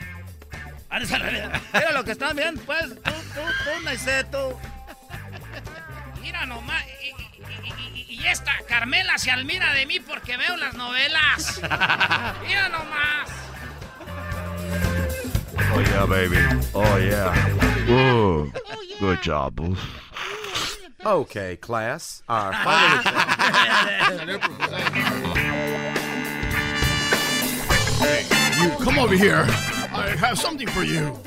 Mira lo que están viendo, pues, tú, tú, tú, Naiceto. Mira nomás. Y, y- y- y esta Carmela se admira de mí porque veo las novelas. Mira nomás. Oh yeah, baby. Oh yeah. Whoa. Good job, boo. Okay, class. Our final You come over here. I have something for you.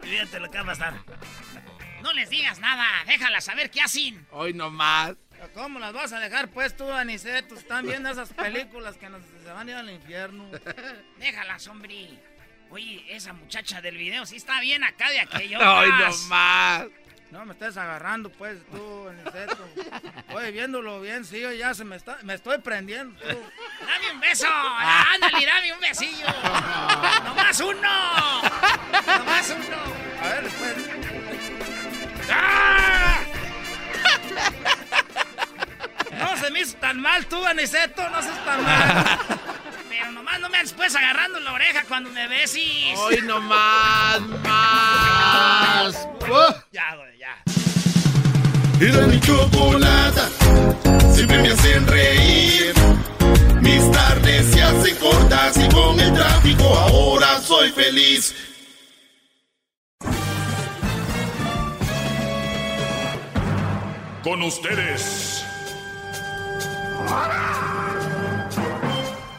Fíjate lo que va a pasar. No les digas nada. Déjalas saber qué hacen. Hoy nomás. ¿Cómo las vas a dejar, pues, tú, Aniceto? Están viendo esas películas que nos, se van a ir al infierno. Déjalas, hombre. Oye, esa muchacha del video sí está bien acá de aquello. Hoy nomás. No me estés agarrando, pues, tú, Aniceto. Oye, viéndolo bien, sí, ya se me está... Me estoy prendiendo, tú. Dame un beso. Ándale, dame un besillo. Nomás uno. Nomás uno. A ver, pues... ¡Ah! No se me hizo tan mal tú, Aniceto, no seas tan mal. Pero nomás no me andes pues agarrando la oreja cuando me besis. Hoy nomás, más. Ya, güey, ya. Era mi chocolata, siempre me hacen reír. Mis tardes se hacen cortas y con el tráfico ahora soy feliz. Con ustedes.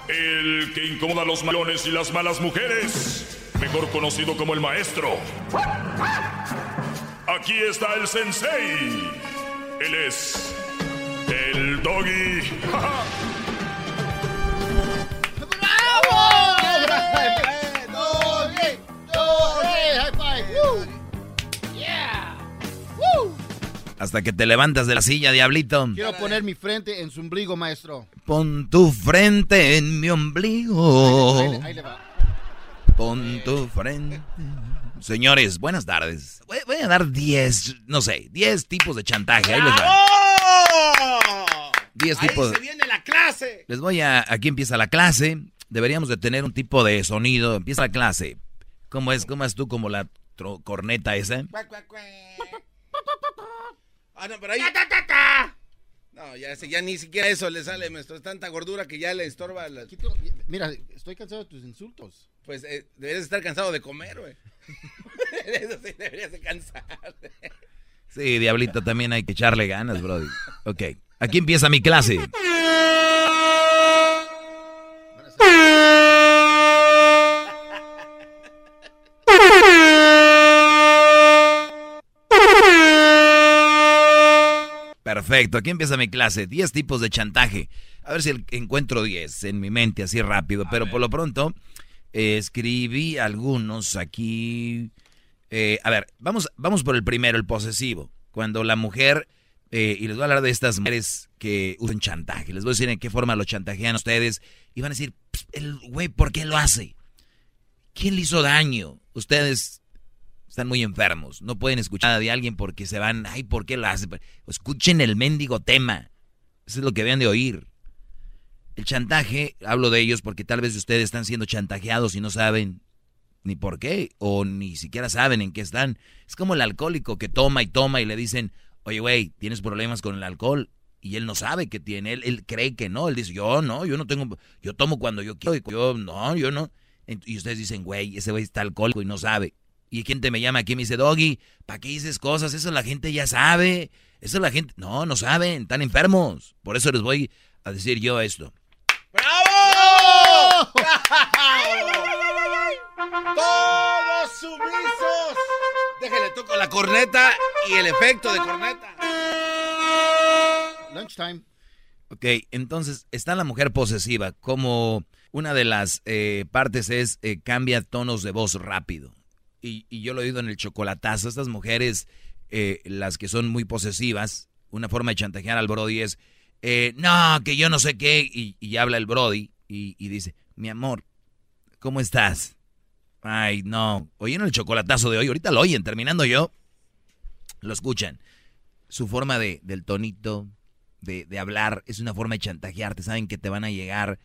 El que incomoda a los malones y las malas mujeres. Mejor conocido como el maestro. Aquí está el sensei. Él es. El doggy. Yeah. Hasta que te levantas de la silla, diablito. Quiero poner mi frente en su ombligo, maestro. Pon tu frente en mi ombligo. Ahí le- ahí le va. Pon tu frente. Señores, buenas tardes. Voy, voy a dar 10, no sé, 10 tipos de chantaje. Ahí les va. 10 Ahí tipos. se viene la clase. Les voy a. Aquí empieza la clase. Deberíamos de tener un tipo de sonido. Empieza la clase. ¿Cómo es? ¿Cómo es tú como la tro- corneta esa? Ah, no, pero ahí. No, ya, ya ni siquiera eso le sale, maestro. Es tanta gordura que ya le estorba. la- Mira, estoy cansado de tus insultos. Pues eh, deberías estar cansado de comer, güey. eso sí, deberías de cansar. Sí, diablito, también hay que echarle ganas, Brody. Ok, aquí empieza mi clase. Perfecto, aquí empieza mi clase. 10 tipos de chantaje. A ver si encuentro 10 en mi mente así rápido. Pero por lo pronto, escribí algunos aquí. Eh, a ver, vamos, vamos por el primero, el posesivo. Cuando la mujer, eh, y les voy a hablar de estas mujeres que usan chantaje. Les voy a decir en qué forma lo chantajean ustedes. Y van a decir, "Pss, el güey, ¿por qué lo hace? ¿Quién le hizo daño? Ustedes están muy enfermos. No pueden escuchar de alguien porque se van, ay, ¿por qué lo hace? Escuchen el mendigo tema. Eso es lo que deben de oír. El chantaje, hablo de ellos porque tal vez ustedes están siendo chantajeados y no saben ni por qué, o ni siquiera saben en qué están. Es como el alcohólico que toma y toma y le dicen, oye, güey, tienes problemas con el alcohol. Y él no sabe que tiene, él, él cree que no. Él dice, yo no, yo no tengo, yo tomo cuando yo quiero, yo no, yo no. Y ustedes dicen, güey, ese güey está alcohólico y no sabe. Y gente me llama aquí y me dice, Doggy, ¿para qué dices cosas? Eso la gente ya sabe. Eso la gente, no, no saben, están enfermos. Por eso les voy a decir yo esto. ¡Todos sumisos! Déjale toco la corneta y el efecto de corneta. Lunchtime. Ok, entonces está la mujer posesiva. Como una de las eh, partes es eh, cambia tonos de voz rápido. Y, y yo lo he oído en el chocolatazo. Estas mujeres, eh, las que son muy posesivas, una forma de chantajear al Brody es, eh, no, que yo no sé qué. Y, y habla el Brody y, y dice, mi amor, ¿cómo estás? Ay, no. Oyeron el chocolatazo de hoy. Ahorita lo oyen, terminando yo. Lo escuchan. Su forma de, del tonito, de, de hablar, es una forma de chantajearte. Saben que te van a llegar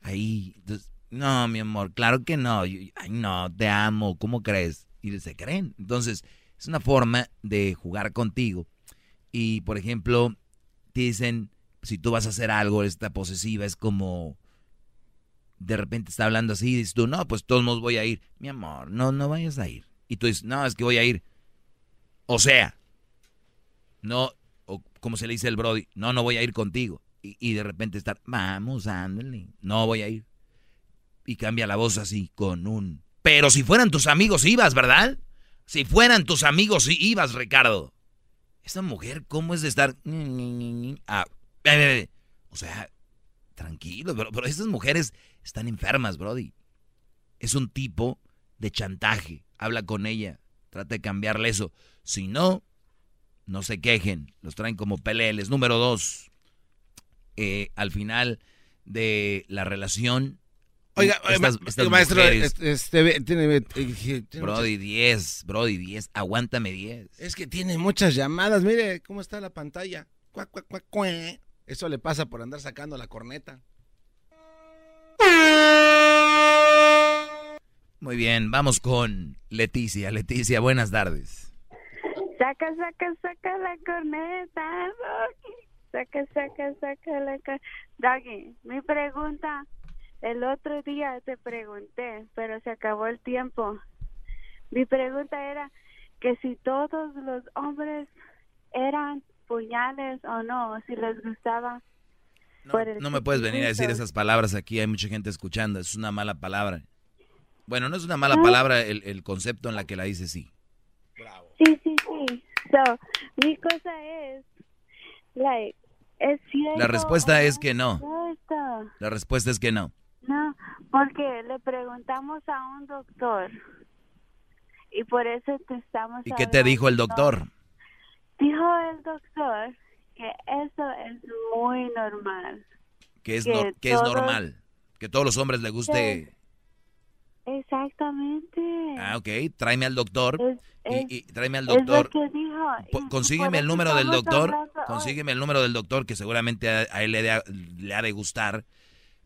ahí. Entonces, no, mi amor, claro que no. Ay, no, te amo. ¿Cómo crees? Y se creen. Entonces, es una forma de jugar contigo. Y, por ejemplo, te dicen, si tú vas a hacer algo, esta posesiva es como de repente está hablando así y dices tú, no, pues todos modos voy a ir. Mi amor, no, no vayas a ir. Y tú dices, no, es que voy a ir. O sea, no, o como se le dice el Brody, no, no voy a ir contigo. Y, y de repente estar, vamos, ándale, no voy a ir. Y cambia la voz así, con un... Pero si fueran tus amigos ibas, ¿verdad? Si fueran tus amigos ibas, Ricardo. Esta mujer, ¿cómo es de estar... Ah, o sea, tranquilo, pero, pero estas mujeres están enfermas, Brody. Es un tipo de chantaje. Habla con ella. Trata de cambiarle eso. Si no, no se quejen. Los traen como peleles. Número dos. eh, al final de la relación. Oiga, estas- ma- estas maestro, mujeres- este, este, tiene, eh, tiene Brody 10, Brody 10. Aguántame 10. Es que tiene muchas llamadas. Mire cómo está la pantalla. Cuac, cuac, cuac, cuac. Eso le pasa por andar sacando la corneta. Muy bien, vamos con Leticia. Leticia, buenas tardes. Saca, saca, saca la corneta, Doggy. Saca, saca, saca la corneta. Doggy, mi pregunta, el otro día te pregunté, pero se acabó el tiempo. Mi pregunta era que si todos los hombres eran puñales o no, si les gustaba. por el No me puedes venir a decir esas palabras aquí, hay mucha gente escuchando, es una mala palabra. Bueno, no es una mala Ah. palabra el, el concepto en la que la dice sí. Sí, sí, sí. So, mi cosa es, like, es cierto. La respuesta es que no. cierto? La respuesta es que no. No, porque le preguntamos a un doctor y por eso te estamos. ¿Y qué te dijo el doctor? Dijo el doctor que eso es muy normal. Que es, Que es todos- normal. Que todos los hombres le guste... Exactamente. Ah, ok, tráeme al doctor. Es- y, y tráeme al es lo doctor. que dijo. Consígueme el número del doctor. hoy. Consígueme el número del doctor que seguramente a, a él le, ha- le ha de gustar.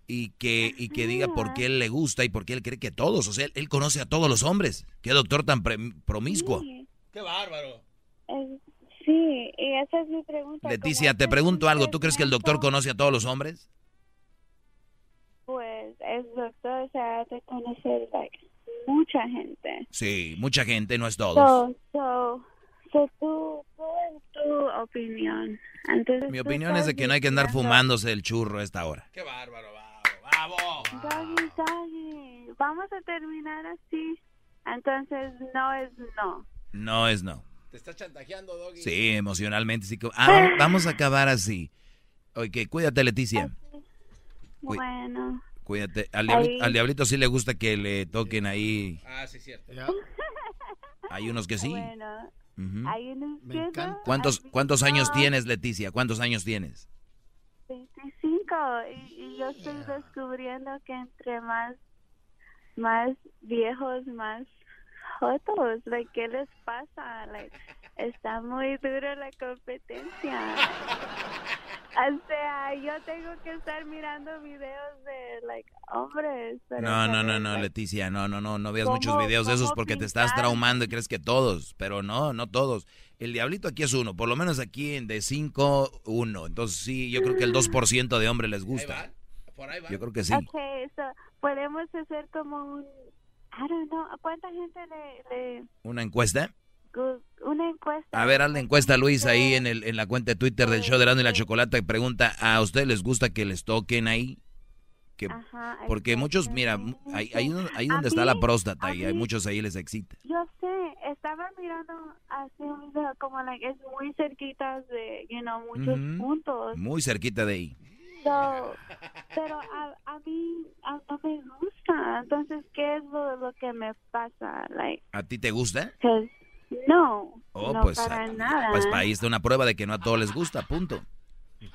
Y que, y que diga por qué él le gusta y por qué él cree que todos. O sea, él, él conoce a todos los hombres. Qué doctor tan pre- promiscuo. Sí. ¡Qué bárbaro! Eh, sí, y esa es mi pregunta. Leticia, te pregunto algo. ¿Tú crees que el doctor conoce a todos los hombres? Pues el doctor se ha de conocer like, mucha gente. Sí, mucha gente, no es todos. So, so, so en tu opinión. Entonces, Mi opinión es de que no hay que andar fumándose el churro a esta hora. Qué bárbaro, bravo, bravo. Doggy, doggy, vamos a terminar así. Entonces, no es no. No es no. Te está chantajeando, Doggy. Sí, emocionalmente sí. Ah, vamos a acabar así. Oye, cuídate, Leticia. Cuí- Bueno. Cuídate. Al diablito, Ahí. al diablito sí le gusta que le toquen ahí. Ah, sí, cierto. Hay unos que sí. Bueno, hay unos que ¿Cuántos, ¿Cuántos años tienes, Leticia? ¿Cuántos años tienes? 25 y, y yo estoy descubriendo que entre más más viejos más jotos like qué les pasa like está muy dura la competencia o sea yo tengo que estar mirando videos de like hombres No, no, no, no, Leticia, no, no, no, no veas ¿Cómo- muchos videos de esos porque te estás pintar? traumando y crees que todos, pero no, no todos. El diablito aquí es uno, por lo menos aquí en de 5, uno. Entonces sí, yo creo que el 2% de hombres les gusta. Por ahí va. Yo creo que sí. okay so podemos hacer como un I don't know ¿cuánta gente le, le ¿Una encuesta? una encuesta A ver, haz la encuesta, Luis, ahí en, el, en la cuenta de Twitter del show de Erasmo y la Chocolata y pregunta, ¿a ustedes les gusta que les toquen ahí? Que, Ajá, porque muchos, mira, ahí, ahí, ahí donde A está la próstata y hay muchos ahí les excita. Yo sé, estaba mirando así un video como like es muy cerquita de, you know, muchos Ujú. puntos. Muy cerquita de ahí. So, pero a, a mí a- no me gusta. Entonces, ¿qué es lo, lo que me pasa? Like, ¿A ti te gusta? 'cause no, Oh, no pues, para ah, nada. pues ahí está una prueba de que no a todos les gusta, punto. Eh,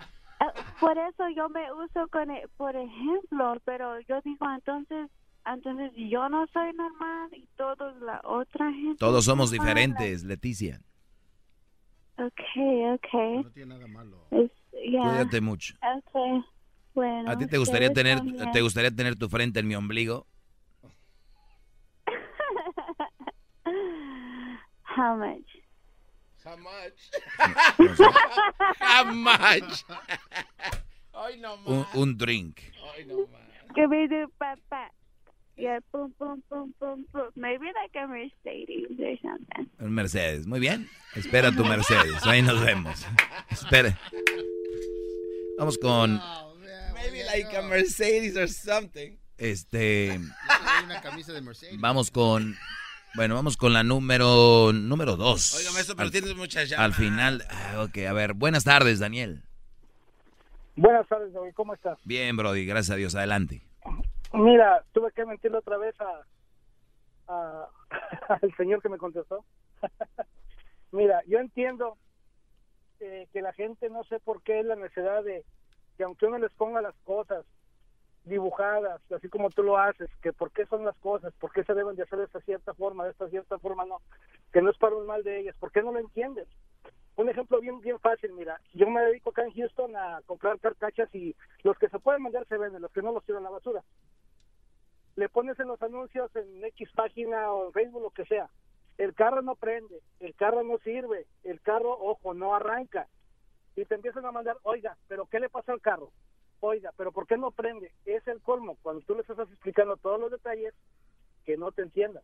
por eso yo me uso con, e- por ejemplo, pero yo digo entonces, entonces yo no soy normal y todos la otra gente. Todos somos normal. diferentes, Leticia. Okay, okay. No tiene nada malo. Es, ya. Cuídate mucho. Okay. Bueno. ¿A ti te gustaría tener también. te gustaría tener tu frente en mi ombligo? How much? How much? How much? Ay, no Un, más. un drink. Ay, no más. Give me the pat. Yeah, boom, boom, boom, boom, boom. Maybe like a Mercedes or something. Un Mercedes. Muy bien. Espera tu Mercedes. Ahí nos vemos. Espera. Vamos con Maybe like a Mercedes or something. este Hay una camisa de Mercedes. vamos con bueno, vamos con la número número dos. Oiga, maestro, pero Al- tienes muchas Al final, ah, ok, a ver, buenas tardes, Daniel. Buenas tardes, David. ¿Cómo estás? Bien, Brody, gracias a Dios, adelante. Mira, tuve que mentirle otra vez a, a- al señor que me contestó. Mira, yo entiendo eh, que la gente no sé por qué es la necesidad de que aunque uno les ponga las cosas dibujadas, así como tú lo haces, que por qué son las cosas, por qué se deben de hacer de esta cierta forma, de esta cierta forma no, que no es para un mal de ellas, ¿por qué no lo entiendes? Un ejemplo bien bien fácil, mira, yo me dedico acá en Houston a comprar carcachas y los que se pueden vender se venden, los que no los tiran a la basura le pones en los anuncios en X página o en Facebook, lo que sea. El carro no prende, el carro no sirve, el carro, ojo, no arranca. Y te empiezan a mandar, oiga, pero ¿qué le pasa al carro? Oiga, pero ¿por qué no prende? Es el colmo, cuando tú les estás explicando todos los detalles, que no te entiendan.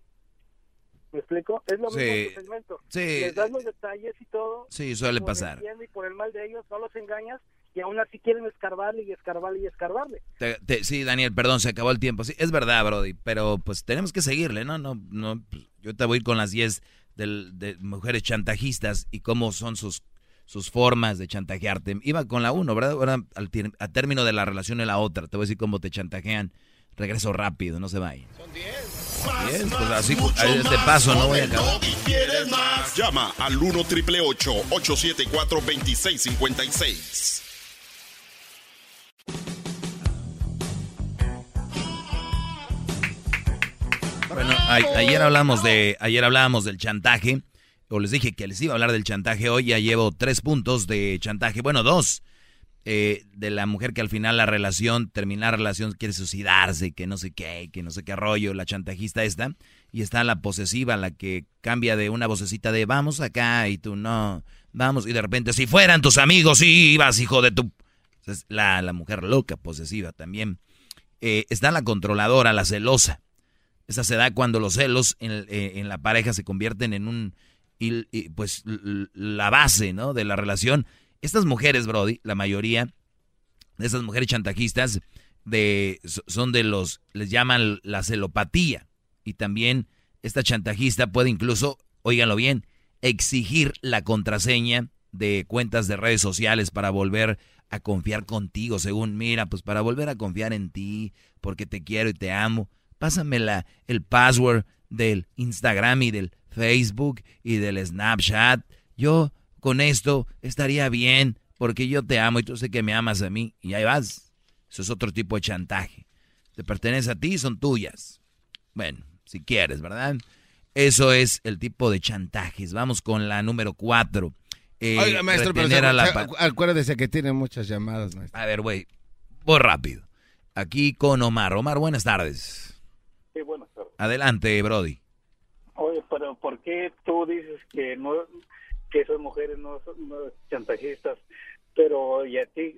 ¿Me explico? Es lo mismo Sí, en tu segmento. sí. Les das los detalles y todo. Sí, suele por pasar. el y por el mal de ellos, no los engañas y aún así quieren escarbarle y escarbarle y escarbarle. Te- te- sí, Daniel, perdón, se acabó el tiempo. Sí, es verdad, Brody, pero pues tenemos que seguirle, ¿no? No, no, pues, yo te voy a ir con las 10 del- de mujeres chantajistas y cómo son sus, sus formas de chantajearte. Iba con la uno, ¿verdad? Ahora, al, a término de la relación en la otra, te voy a decir cómo te chantajean. Regreso rápido, no se vayan. Bien, pues así, a este paso no voy a acabar. ¿Quieres más? Llama al 1 triple 874 2656. Bueno, ayer hablamos de, ayer hablábamos del chantaje, o les dije que les iba a hablar del chantaje hoy, ya llevo tres puntos de chantaje, bueno, dos, eh, de la mujer que al final la relación, termina la relación, quiere suicidarse, que no sé qué, que no sé qué rollo, la chantajista esta, y está la posesiva, la que cambia de una vocecita de vamos acá y tú no, vamos, y de repente, si fueran tus amigos, sí, ibas, hijo de tu... La, la mujer loca, posesiva también. Eh, está la controladora, la celosa. Esa se da cuando los celos en, eh, en la pareja se convierten en un, pues la base, ¿no? De la relación. Estas mujeres, Brody, la mayoría de esas mujeres chantajistas, de, so- son de los, les llaman la celopatía. Y también esta chantajista puede incluso, óiganlo bien, exigir la contraseña de cuentas de redes sociales para volver a confiar contigo, según, mira, pues para volver a confiar en ti, porque te quiero y te amo. Pásame la, el password del Instagram y del Facebook y del Snapchat. Yo con esto estaría bien, porque yo te amo y tú sé que me amas a mí. Y ahí vas. Eso es otro tipo de chantaje. Te pertenece a ti, son tuyas. Bueno, si quieres, ¿verdad? Eso es el tipo de chantajes. Vamos con la número cuatro. Eh, Oiga, maestro, pero la acuérdese que tiene muchas llamadas, maestro. A ver, güey, voy rápido. Aquí con Omar. Omar, buenas tardes. Sí, buenas tardes. Adelante, Brody. Oye, pero ¿por qué tú dices que no que esas mujeres no son no chantajistas? Pero y a ti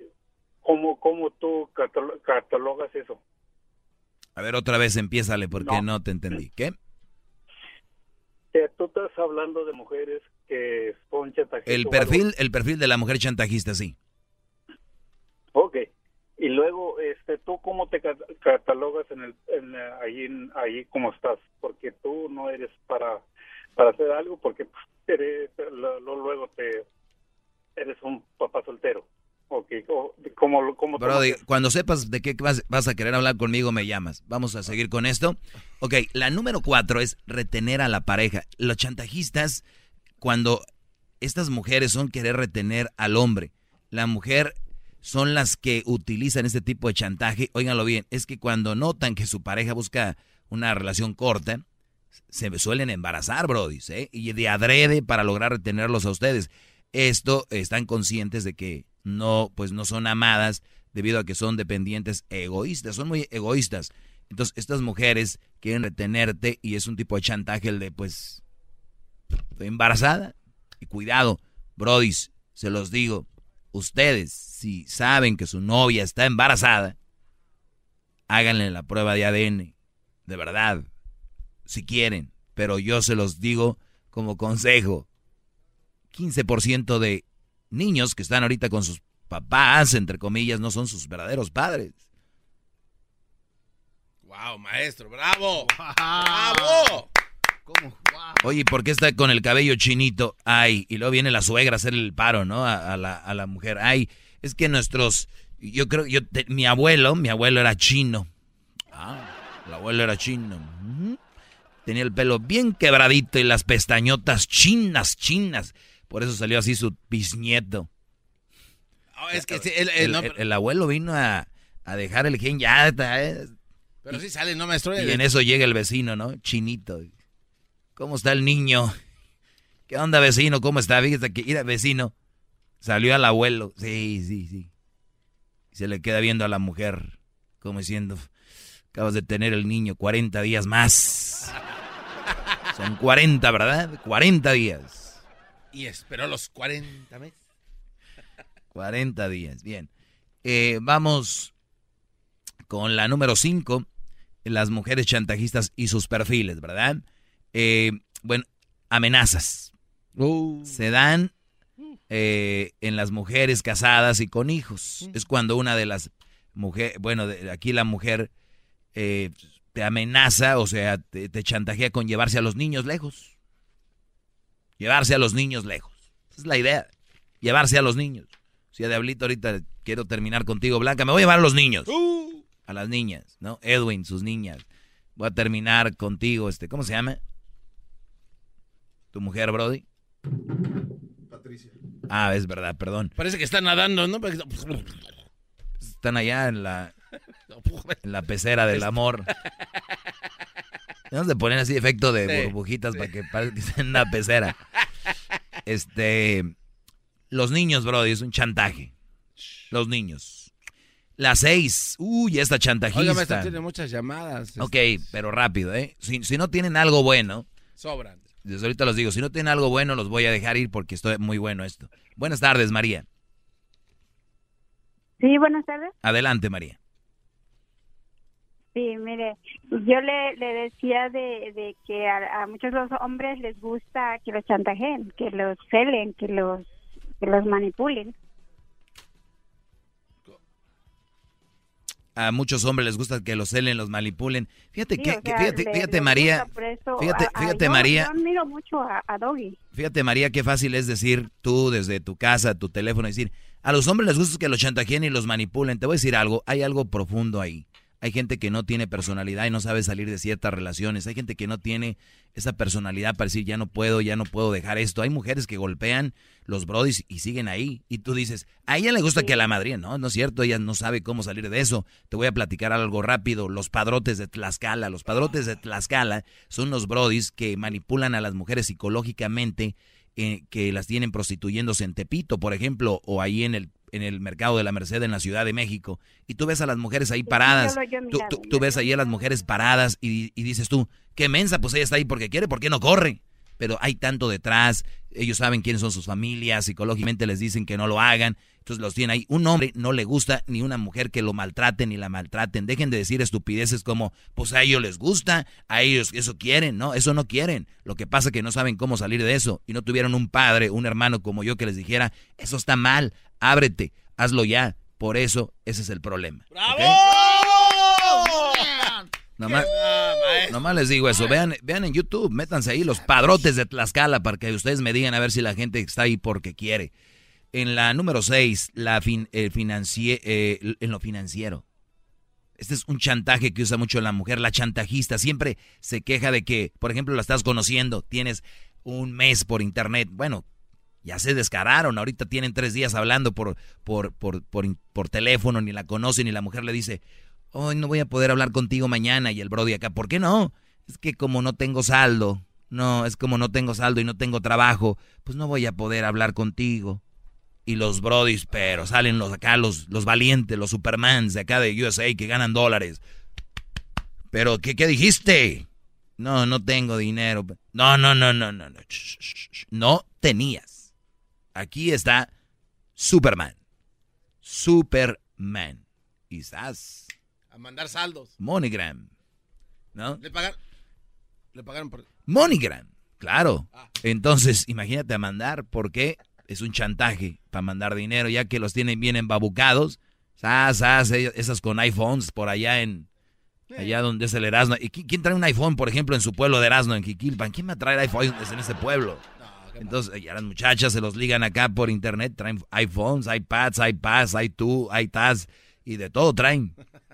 cómo cómo tú catalo- catalogas eso? A ver, otra vez empiézale porque no, te entendí. ¿Qué? Que tú estás hablando de mujeres que son chantajistas. El perfil, el perfil de la mujer chantajista, sí. Ok. Y luego, este, ¿tú cómo te cat- catalogas en el, en, en- allí como estás? Porque tú no eres para, para hacer algo, porque pues, eres, lo- lo- luego te eres un papá soltero. Ok, o- ¿cómo, cómo Brody, cuando sepas de qué vas, vas a querer hablar conmigo, me llamas. Vamos a seguir con esto. Ok, la número cuatro es retener a la pareja. Los chantajistas, cuando estas mujeres son querer retener al hombre, la mujer son las que utilizan este tipo de chantaje. Óiganlo bien, es que cuando notan que su pareja busca una relación corta, se suelen embarazar, Brody, ¿eh? Y de adrede para lograr retenerlos a ustedes. Esto están conscientes de que no, pues no son amadas debido a que son dependientes egoístas, son muy egoístas. Entonces, estas mujeres quieren retenerte y es un tipo de chantaje el de, pues, estoy embarazada. Y cuidado, brodis, se los digo, ustedes, si saben que su novia está embarazada, háganle la prueba de ADN, de verdad, si quieren. Pero yo se los digo como consejo. 15% de niños que están ahorita con sus papás, entre comillas, no son sus verdaderos padres. Wow, maestro, bravo. Bravo. Oye, ¿por qué está con el cabello chinito? Ay, y luego viene la suegra a hacer el paro, ¿no? A, a la, a la mujer. Ay, es que nuestros, yo creo, yo, te- mi abuelo, mi abuelo era chino. Ah, el abuelo era chino. Tenía el pelo bien quebradito y las pestañotas chinas, chinas. Por eso salió así su bisnieto. Oh, es que el- el- abuelo vino a, a dejar el gen ya. está, eh. pero sí sale, ¿no, maestro? Y en eso llega el vecino, ¿no? Chinito. ¿Cómo está el niño? ¿Qué onda, vecino? ¿Cómo está? Fíjate que, mira, vecino. Salió al abuelo. Sí, sí, sí. Se le queda viendo a la mujer, como diciendo, acabas de tener el niño 40 días más. Son 40, ¿verdad? 40 días. Y esperó los 40 meses. 40 días, bien. Eh, vamos con la número 5, las mujeres chantajistas y sus perfiles, ¿verdad? Eh, bueno, amenazas. Se dan eh, en las mujeres casadas y con hijos. Es cuando una de las mujeres, bueno, de- aquí la mujer eh, te amenaza, o sea, te, te chantajea con llevarse a los niños lejos. Llevarse a los niños lejos. Esa es la idea. Llevarse a los niños. Si a Diablito ahorita quiero terminar contigo, Blanca, me voy a llevar a los niños. A las niñas, ¿no? Edwin, sus niñas. Voy a terminar contigo, este, ¿cómo se llama? ¿Tu mujer, Brody? Patricia. Ah, es verdad, perdón. Parece que está nadando, ¿no? Están allá en la, en la pecera del amor. Debemos de poner así efecto de Sí, burbujitas sí. para que parezca que está en una pecera. Este, los niños, Brody, es un chantaje. Los niños. Las seis. Uy, esta chantajista. Oiga, maestro, tiene muchas llamadas. Ok, pero rápido, ¿eh? Si, si no tienen algo bueno, Sobran. Desde ahorita los digo, si no tienen algo bueno, los voy a dejar ir porque estoy muy bueno esto. Buenas tardes, María. Sí, buenas tardes. Adelante, María. Sí, mire, yo le, le decía de, de que a, a muchos los hombres les gusta que los chantajeen, que los celen, que los, que los manipulen. A muchos hombres les gusta que los celen, los manipulen. Fíjate Sí, que, o que- sea, fíjate, le- fíjate María, fíjate, a- fíjate yo- María, Yo admiro mucho a, a Doggy. fíjate María, qué fácil es decir tú desde tu casa, tu teléfono, decir, a los hombres les gusta que los chantajeen y los manipulen. Te voy a decir algo, hay algo profundo ahí. Hay gente que no tiene personalidad y no sabe salir de ciertas relaciones. Hay gente que no tiene esa personalidad para decir, ya no puedo, ya no puedo dejar esto. Hay mujeres que golpean los brodis y siguen ahí. Y tú dices, a ella le gusta que la madre. No, no es cierto, ella no sabe cómo salir de eso. Te voy a platicar algo rápido. Los padrotes de Tlaxcala. Los padrotes de Tlaxcala son los brodis que manipulan a las mujeres psicológicamente, eh, que las tienen prostituyéndose en Tepito, por ejemplo, o ahí en el en el mercado de la Merced en la Ciudad de México y tú ves a las mujeres ahí paradas, yo yo tú- tú ves ahí a las mujeres paradas y, y dices tú, qué mensa, pues ella está ahí porque quiere, ¿por qué no corre? Pero hay tanto detrás, ellos saben quiénes son sus familias, psicológicamente les dicen que no lo hagan, entonces los tienen ahí. Un hombre no le gusta ni una mujer que lo maltraten ni la maltraten. Dejen de decir estupideces como, pues a ellos les gusta, a ellos eso quieren, ¿no? Eso no quieren. Lo que pasa es que no saben cómo salir de eso y no tuvieron un padre, un hermano como yo que les dijera, eso está mal, ábrete, hazlo ya. Por eso, ese es el problema. ¿ok? Nomás, nomás les digo eso. Vean, vean en YouTube, métanse ahí los padrotes de Tlaxcala para que ustedes me digan a ver si la gente está ahí porque quiere. En la número 6, la fin, el financie- eh, en lo financiero. Este es un chantaje que usa mucho la mujer. La chantajista siempre se queja de que, por ejemplo, la estás conociendo, tienes un mes por internet. Bueno, ya se descararon. Ahorita tienen tres días hablando por, por, por, por, por teléfono, ni la conocen, y la mujer le dice, hoy no voy a poder hablar contigo mañana. Y el Brody acá, ¿por qué no? Es que como no tengo saldo, no, es como no tengo saldo y no tengo trabajo, pues no voy a poder hablar contigo. Y los Brodis, pero salen los acá, los, los valientes, los Supermans de acá de USA que ganan dólares. Pero, ¿qué, qué dijiste? No, no tengo dinero. No, no, no, no, no, no. No tenías. Aquí está Superman. Superman. Estás A mandar saldos. MoneyGram. ¿No? Le pagaron. Le pagaron por. MoneyGram. Claro. Entonces, imagínate a mandar, porque es un chantaje para mandar dinero, ya que los tienen bien embabucados. Sas, esas con iPhones por allá en. Allá donde es el Erasmo. ¿Y qui- quién trae un iPhone, por ejemplo, en su pueblo de Erasmo, en Jiquilpan? ¿Quién va a traer iPhone en ese pueblo? Entonces, ya las muchachas se los ligan acá por internet, traen iPhones, iPads, iPads, iTunes, iTaz y de todo traen.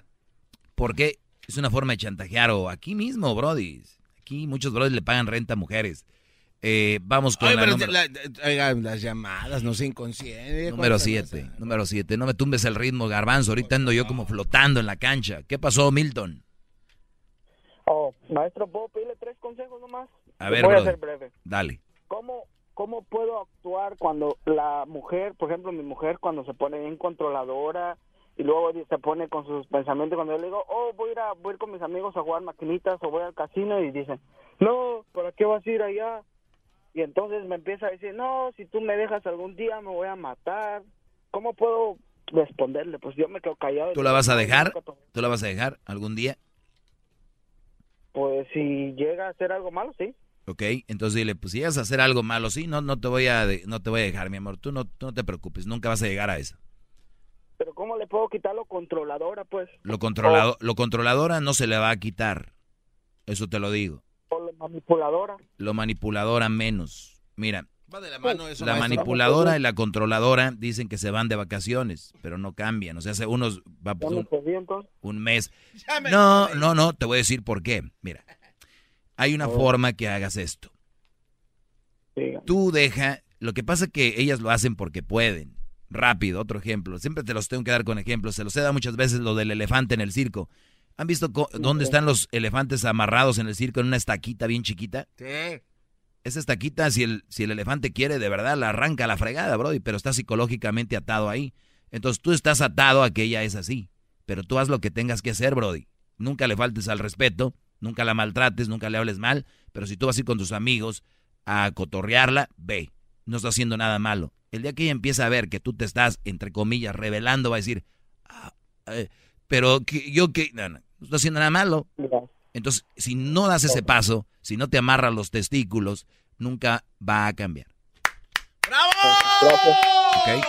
Porque es una forma de chantajear o aquí mismo, Brody. Aquí muchos Brody le pagan renta a mujeres. Eh, vamos con Oye, la pero número, la- oiga, las llamadas, no se inconsciente. número siete, número siete. No me tumbes el ritmo, garbanzo. Ahorita ando yo como flotando en la cancha. ¿Qué pasó, Milton? Oh, maestro, ¿puedo pedirle tres consejos nomás? A ver, Voy a brother. ser breve. Dale. ¿Cómo, ¿Cómo puedo actuar cuando la mujer, por ejemplo, mi mujer, cuando se pone bien controladora y luego se pone con sus pensamientos, cuando yo le digo, oh, voy a ir, a, voy a ir con mis amigos a jugar maquinitas o voy al casino y dicen, no, ¿para qué vas a ir allá? Y entonces me empieza a decir, no, si tú me dejas algún día me voy a matar. ¿Cómo puedo responderle? Pues yo me quedo callado. ¿Tú la vas a "No, dejar? ¿Tú la vas a dejar algún día? Pues si llega a hacer algo malo, sí. Ok, entonces dile, pues si llegas a hacer algo malo, sí, no, no te voy a, no te voy a dejar, mi amor. Tú no, tú no te preocupes, nunca vas a llegar a eso. Pero ¿cómo le puedo quitar lo controladora, pues? Lo controlado, lo controladora no se le va a quitar. Eso te lo digo. O lo manipuladora. Lo manipuladora menos. Mira, Va de la mano eso, la maestro. manipuladora y la controladora dicen que se van de vacaciones, pero no cambian. O sea, hace unos va pues, un, mes. Me No, no, no, te voy a decir por qué. Mira, hay una Oh. forma que hagas esto. Tú deja, lo que pasa es que ellas lo hacen porque pueden. Rápido, otro ejemplo. Siempre te los tengo que dar con ejemplos. Se los he dado muchas veces lo del elefante en el circo. ¿Han visto dónde están los elefantes amarrados en el circo en una estaquita bien chiquita? Sí. Esa estaquita, si el, si el elefante quiere, de verdad, la arranca a la fregada, Brody, pero está psicológicamente atado ahí. Entonces tú estás atado a que ella es así. Pero tú haz lo que tengas que hacer, Brody. Nunca le faltes al respeto, nunca la maltrates, nunca le hables mal. Pero si tú vas a ir con tus amigos a cotorrearla, ve. No está haciendo nada malo. El día que ella empieza a ver que tú te estás, entre comillas, revelando, va a decir, ah, eh, pero que, yo que, no, no, no estoy haciendo nada malo. Entonces, si no das ese paso, si no te amarras los testículos, nunca va a cambiar. ¿Ok?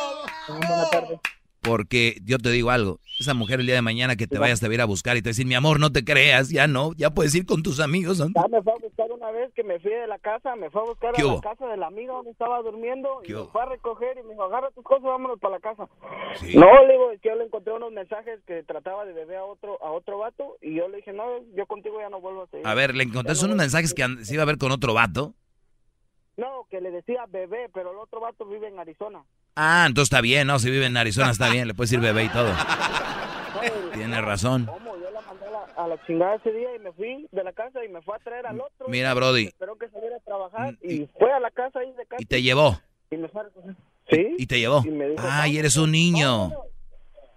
Buenas tardes. Porque yo te digo algo, esa mujer el día de mañana que te vayas te va a ir a buscar y te va a decir, mi amor, no te creas, ya no, ya puedes ir con tus amigos. ¿no? Ya me fue a buscar una vez que me fui de la casa, me fue a buscar ¿Qué a hubo? la casa de la amiga donde estaba durmiendo y ¿Qué me fue a recoger y me dijo, agarra tus cosas, vámonos para la casa. Sí. No, le digo, yo le encontré unos mensajes que trataba de beber a otro a otro vato y yo le dije, no, yo contigo ya no vuelvo a seguir. A ver, le encontraste unos mensajes que se iba a ver con otro vato. No, que le decía bebé, pero el otro vato vive en Arizona. Ah, entonces está bien, ¿no? Si vive en Arizona está bien, le puedes decir bebé y todo. Tiene razón. ¿Cómo? Yo la mandé a la, a la chingada ese día y me fui de la casa y me fue a traer al otro. Mira, Brody, Esperó que saliera a trabajar y fue a la casa ahí de casa. y te llevó, Y me fue a. ¿Sí? y te llevó. Y me dijo, Ay, eres un niño.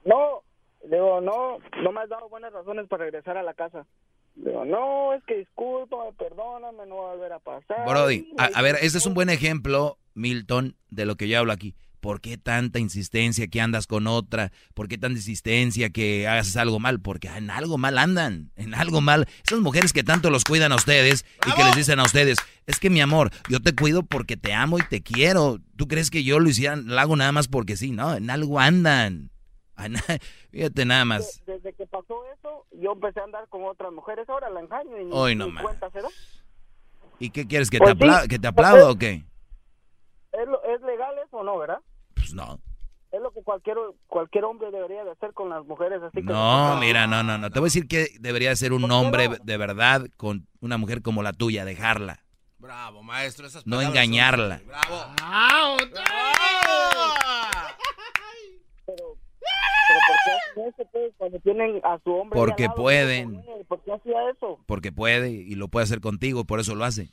No, digo, no, no me has dado buenas razones para regresar a la casa. Digo, no, es que discúlpame, perdóname, no va a volver a pasar. Brody, a, a ver, este es un buen ejemplo, Milton, de lo que yo hablo aquí. ¿Por qué tanta insistencia que andas con otra? ¿Por qué tanta insistencia que hagas algo mal? Porque en algo mal andan, en algo mal. Esas mujeres que tanto los cuidan a ustedes y que les dicen a ustedes, es que mi amor, yo te cuido porque te amo y te quiero. ¿Tú crees que yo lo hiciera, lo hago nada más porque sí? No, en algo andan. Fíjate nada más. Desde que pasó eso, yo empecé a andar con otras mujeres. Ahora la engaño y Hoy no cuenta se da. ¿Y qué quieres? ¿Que, Pues te, apla- sí. que te aplauda o qué? ¿Es, ¿Es legal eso o no, verdad? Pues no. Es lo que cualquier cualquier hombre debería de hacer con las mujeres así que No, mira, no, no, no. Te voy a decir que debería ser un hombre de verdad con una mujer como la tuya, dejarla, Bravo, maestro. Esas no palabras son- engañarla. Bravo. Pero ¿por qué pues, cuando tienen a su hombre Porque lado? pueden. ¿Por qué hacía eso? Porque puede y lo puede hacer contigo, por eso lo hace.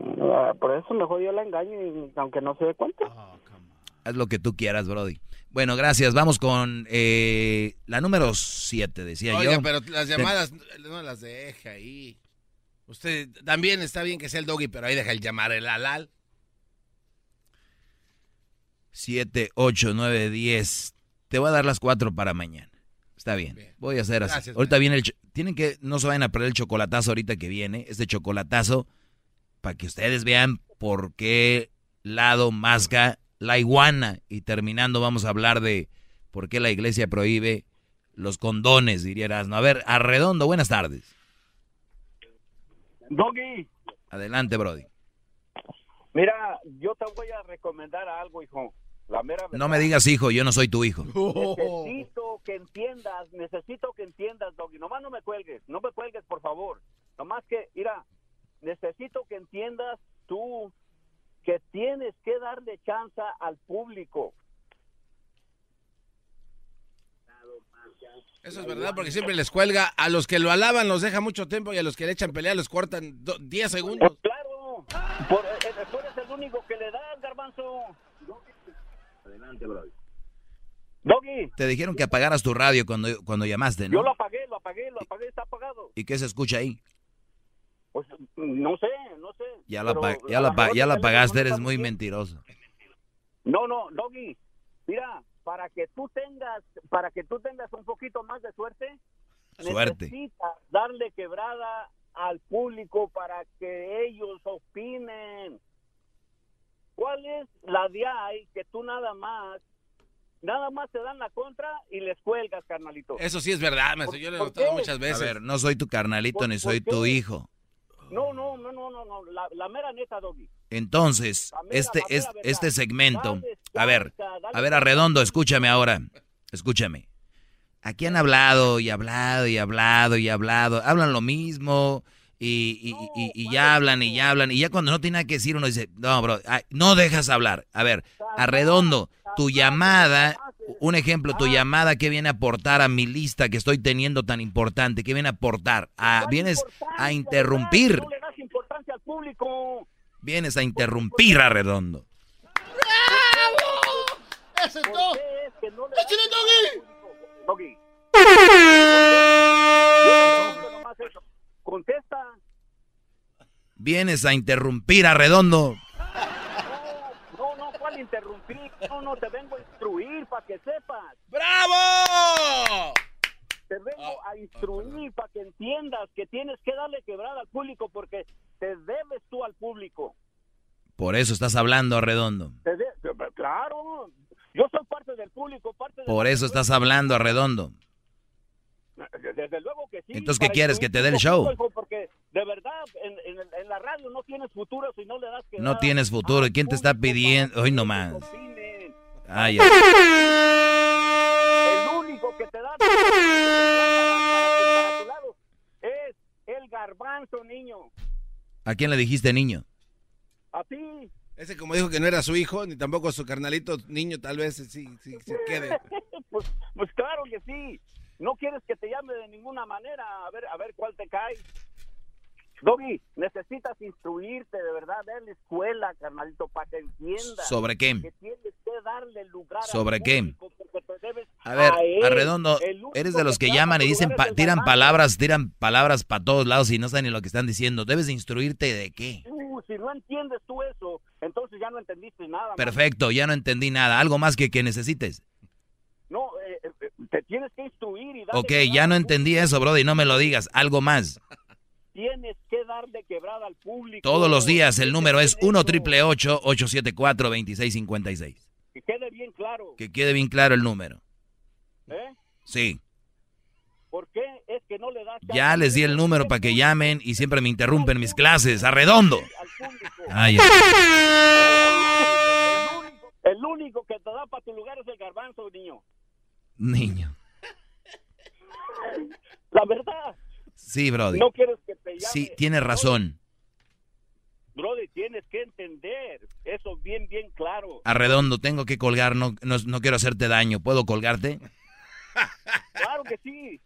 Ah, por eso mejor yo la engaño y aunque no se dé cuenta. Haz lo que tú quieras, Brody. Bueno, gracias. Vamos con eh, la número 7, decía Oiga, yo. pero las Te- llamadas no las deja ahí. Usted también está bien que sea el doggy, pero ahí deja el llamar el alal. 7, 8, 9, 10. Te voy a dar las 4 para mañana. Está bien. Voy a hacer así. Ahorita viene el... Tienen que... No se vayan a perder el chocolatazo ahorita que viene. Este chocolatazo para que ustedes vean por qué lado masca la iguana. Y terminando vamos a hablar de por qué la iglesia prohíbe los condones, diría Erasmo. A ver, Arredondo, buenas tardes. Doggy, Adelante, Brody. mira, yo te voy a recomendar algo, hijo. La mera No me digas hijo, yo no soy tu hijo. Necesito que entiendas, necesito que entiendas, Doggy. Nomás no me cuelgues, no me cuelgues, por favor. Nomás que, mira, necesito que entiendas tú que tienes que darle chance al público. Eso es verdad, porque siempre les cuelga. A los que lo alaban los deja mucho tiempo y a los que le echan pelea los cortan do- 10 segundos. Claro, por, eh, eh, tú eres el único que le das, garbanzo. Adelante, bro. Doggy, Te dijeron que apagaras tu radio cuando, cuando llamaste, yo ¿no? lo apagué, lo apagué, lo apagué, está apagado. ¿Y qué se escucha ahí? Pues no sé, no sé. Ya la, pero pa- ya a la, lo pa- mejor ya la el pagaste, eres muy mentiroso. No, no, Doggy, mira, para que tú tengas, para que tú tengas un poquito más de suerte, Suerte. necesitas darle quebrada al público para que ellos opinen. ¿Cuál es la de ahí que tú nada más, nada más te dan la contra y les cuelgas, carnalito? Eso sí es verdad, maestro. Yo lo he ¿Por notado muchas A veces. ver, no soy tu carnalito ¿Por- ni soy tu hijo. No, no, no, no, no, no, la, la mera neta, Doggy. Entonces, mera- este, es, este segmento, Dale a ver, dale a ver, Arredondo, escúchame ahora, escúchame. Aquí han hablado y hablado y hablado y hablado, hablan lo mismo y, y, y- y ya hablan y ya hablan. Y ya cuando no tiene nada que decir uno dice, no, bro, ay, no dejas hablar. A ver, Arredondo, tu llamada, un ejemplo, tu llamada que viene a aportar a mi lista que estoy teniendo tan importante, que viene a aportar, a, vienes a interrumpir, No le das importancia al público. vienes a interrumpir, Arredondo. ¡Ese es todo! ¡Échale, Doggy! Contesta. Vienes a interrumpir a Redondo. No, no, ¿cuál interrumpir? No, no, te vengo a instruir para que sepas. ¡Bravo! Te vengo a instruir para que entiendas que tienes que darle quebrada al público porque te debes tú al público. Por eso estás hablando, Redondo. Claro, yo soy parte del público, parte de Por eso estás hablando, Redondo. Desde luego que sí. Entonces, ¿qué quieres? ¿Que te dé el show? Porque de verdad, en, en- en la radio no tienes futuro si no le das quebrada. No tienes futuro. ¿Y quién te está pidiendo? Hoy nomás. Ay, ay. El único que te da para, para tu lado es el garbanzo, niño. ¿A quién le dijiste niño? A ti. Ese como dijo que no era su hijo, ni tampoco su carnalito niño, tal vez sí, sí, sí quede. pues, pues claro que sí. No quieres que te llame de ninguna manera. A ver, a ver cuál te cae. Doggy, necesitas instruirte de verdad, ver la escuela, carnalito, para que entiendas. ¿Sobre qué? Que tienes que darle lugar al ¿Sobre qué? A ver, él. Arredondo, eres de los que llaman y dicen, pa- tiran palabras, tiran palabras para todos lados y no saben ni lo que están diciendo. Debes de instruirte de qué. Uh, si no entiendes tú eso, entonces ya no entendiste nada. man. Perfecto, ya no entendí nada. Algo más que que necesites. No, eh, eh, te tienes que instruir y Ok, ya no entendí eso, brother, y no me lo digas. Algo más. Público. Tienes que darle quebrada al público. Todos los días el número es 1 triple 874 2656 Que quede bien claro. Que quede bien claro el número. ¿eh? Sí. ¿Por qué es que no le das Ya les di el número para que llamen y siempre me interrumpen mis clases. Arredondo. Ay, ay. El único que te da para tu lugar es el garbanzo, niño. Niño. La verdad. Sí, brother. No quieres que te llame. Sí, tienes razón. Brody, tienes que entender eso bien, bien claro. Arredondo, tengo que colgar, no, no, no quiero hacerte daño. ¿Puedo colgarte? Claro que sí.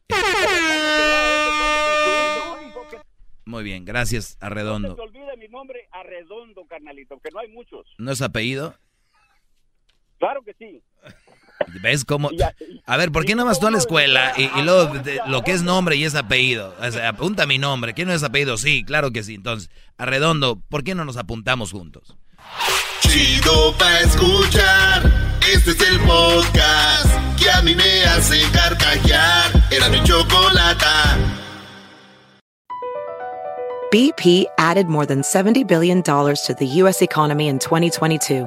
Muy bien, gracias, No Arredondo. se te olvide mi nombre Arredondo, carnalito, que no hay muchos. ¿No es apellido? Claro que sí. ¿Ves cómo? A ver, ¿por qué no vas tú a la escuela y, y luego de- lo que es nombre y es apellido? O sea, apunta mi nombre. ¿Quién no es apellido? Sí, claro que sí. Entonces, Arredondo, ¿por qué no nos apuntamos juntos? Chido pa' escuchar. Este es el podcast que a mí me hace carcajear. Era mi chocolata. BP added more than $70 billion to the U.S. economy in 2022.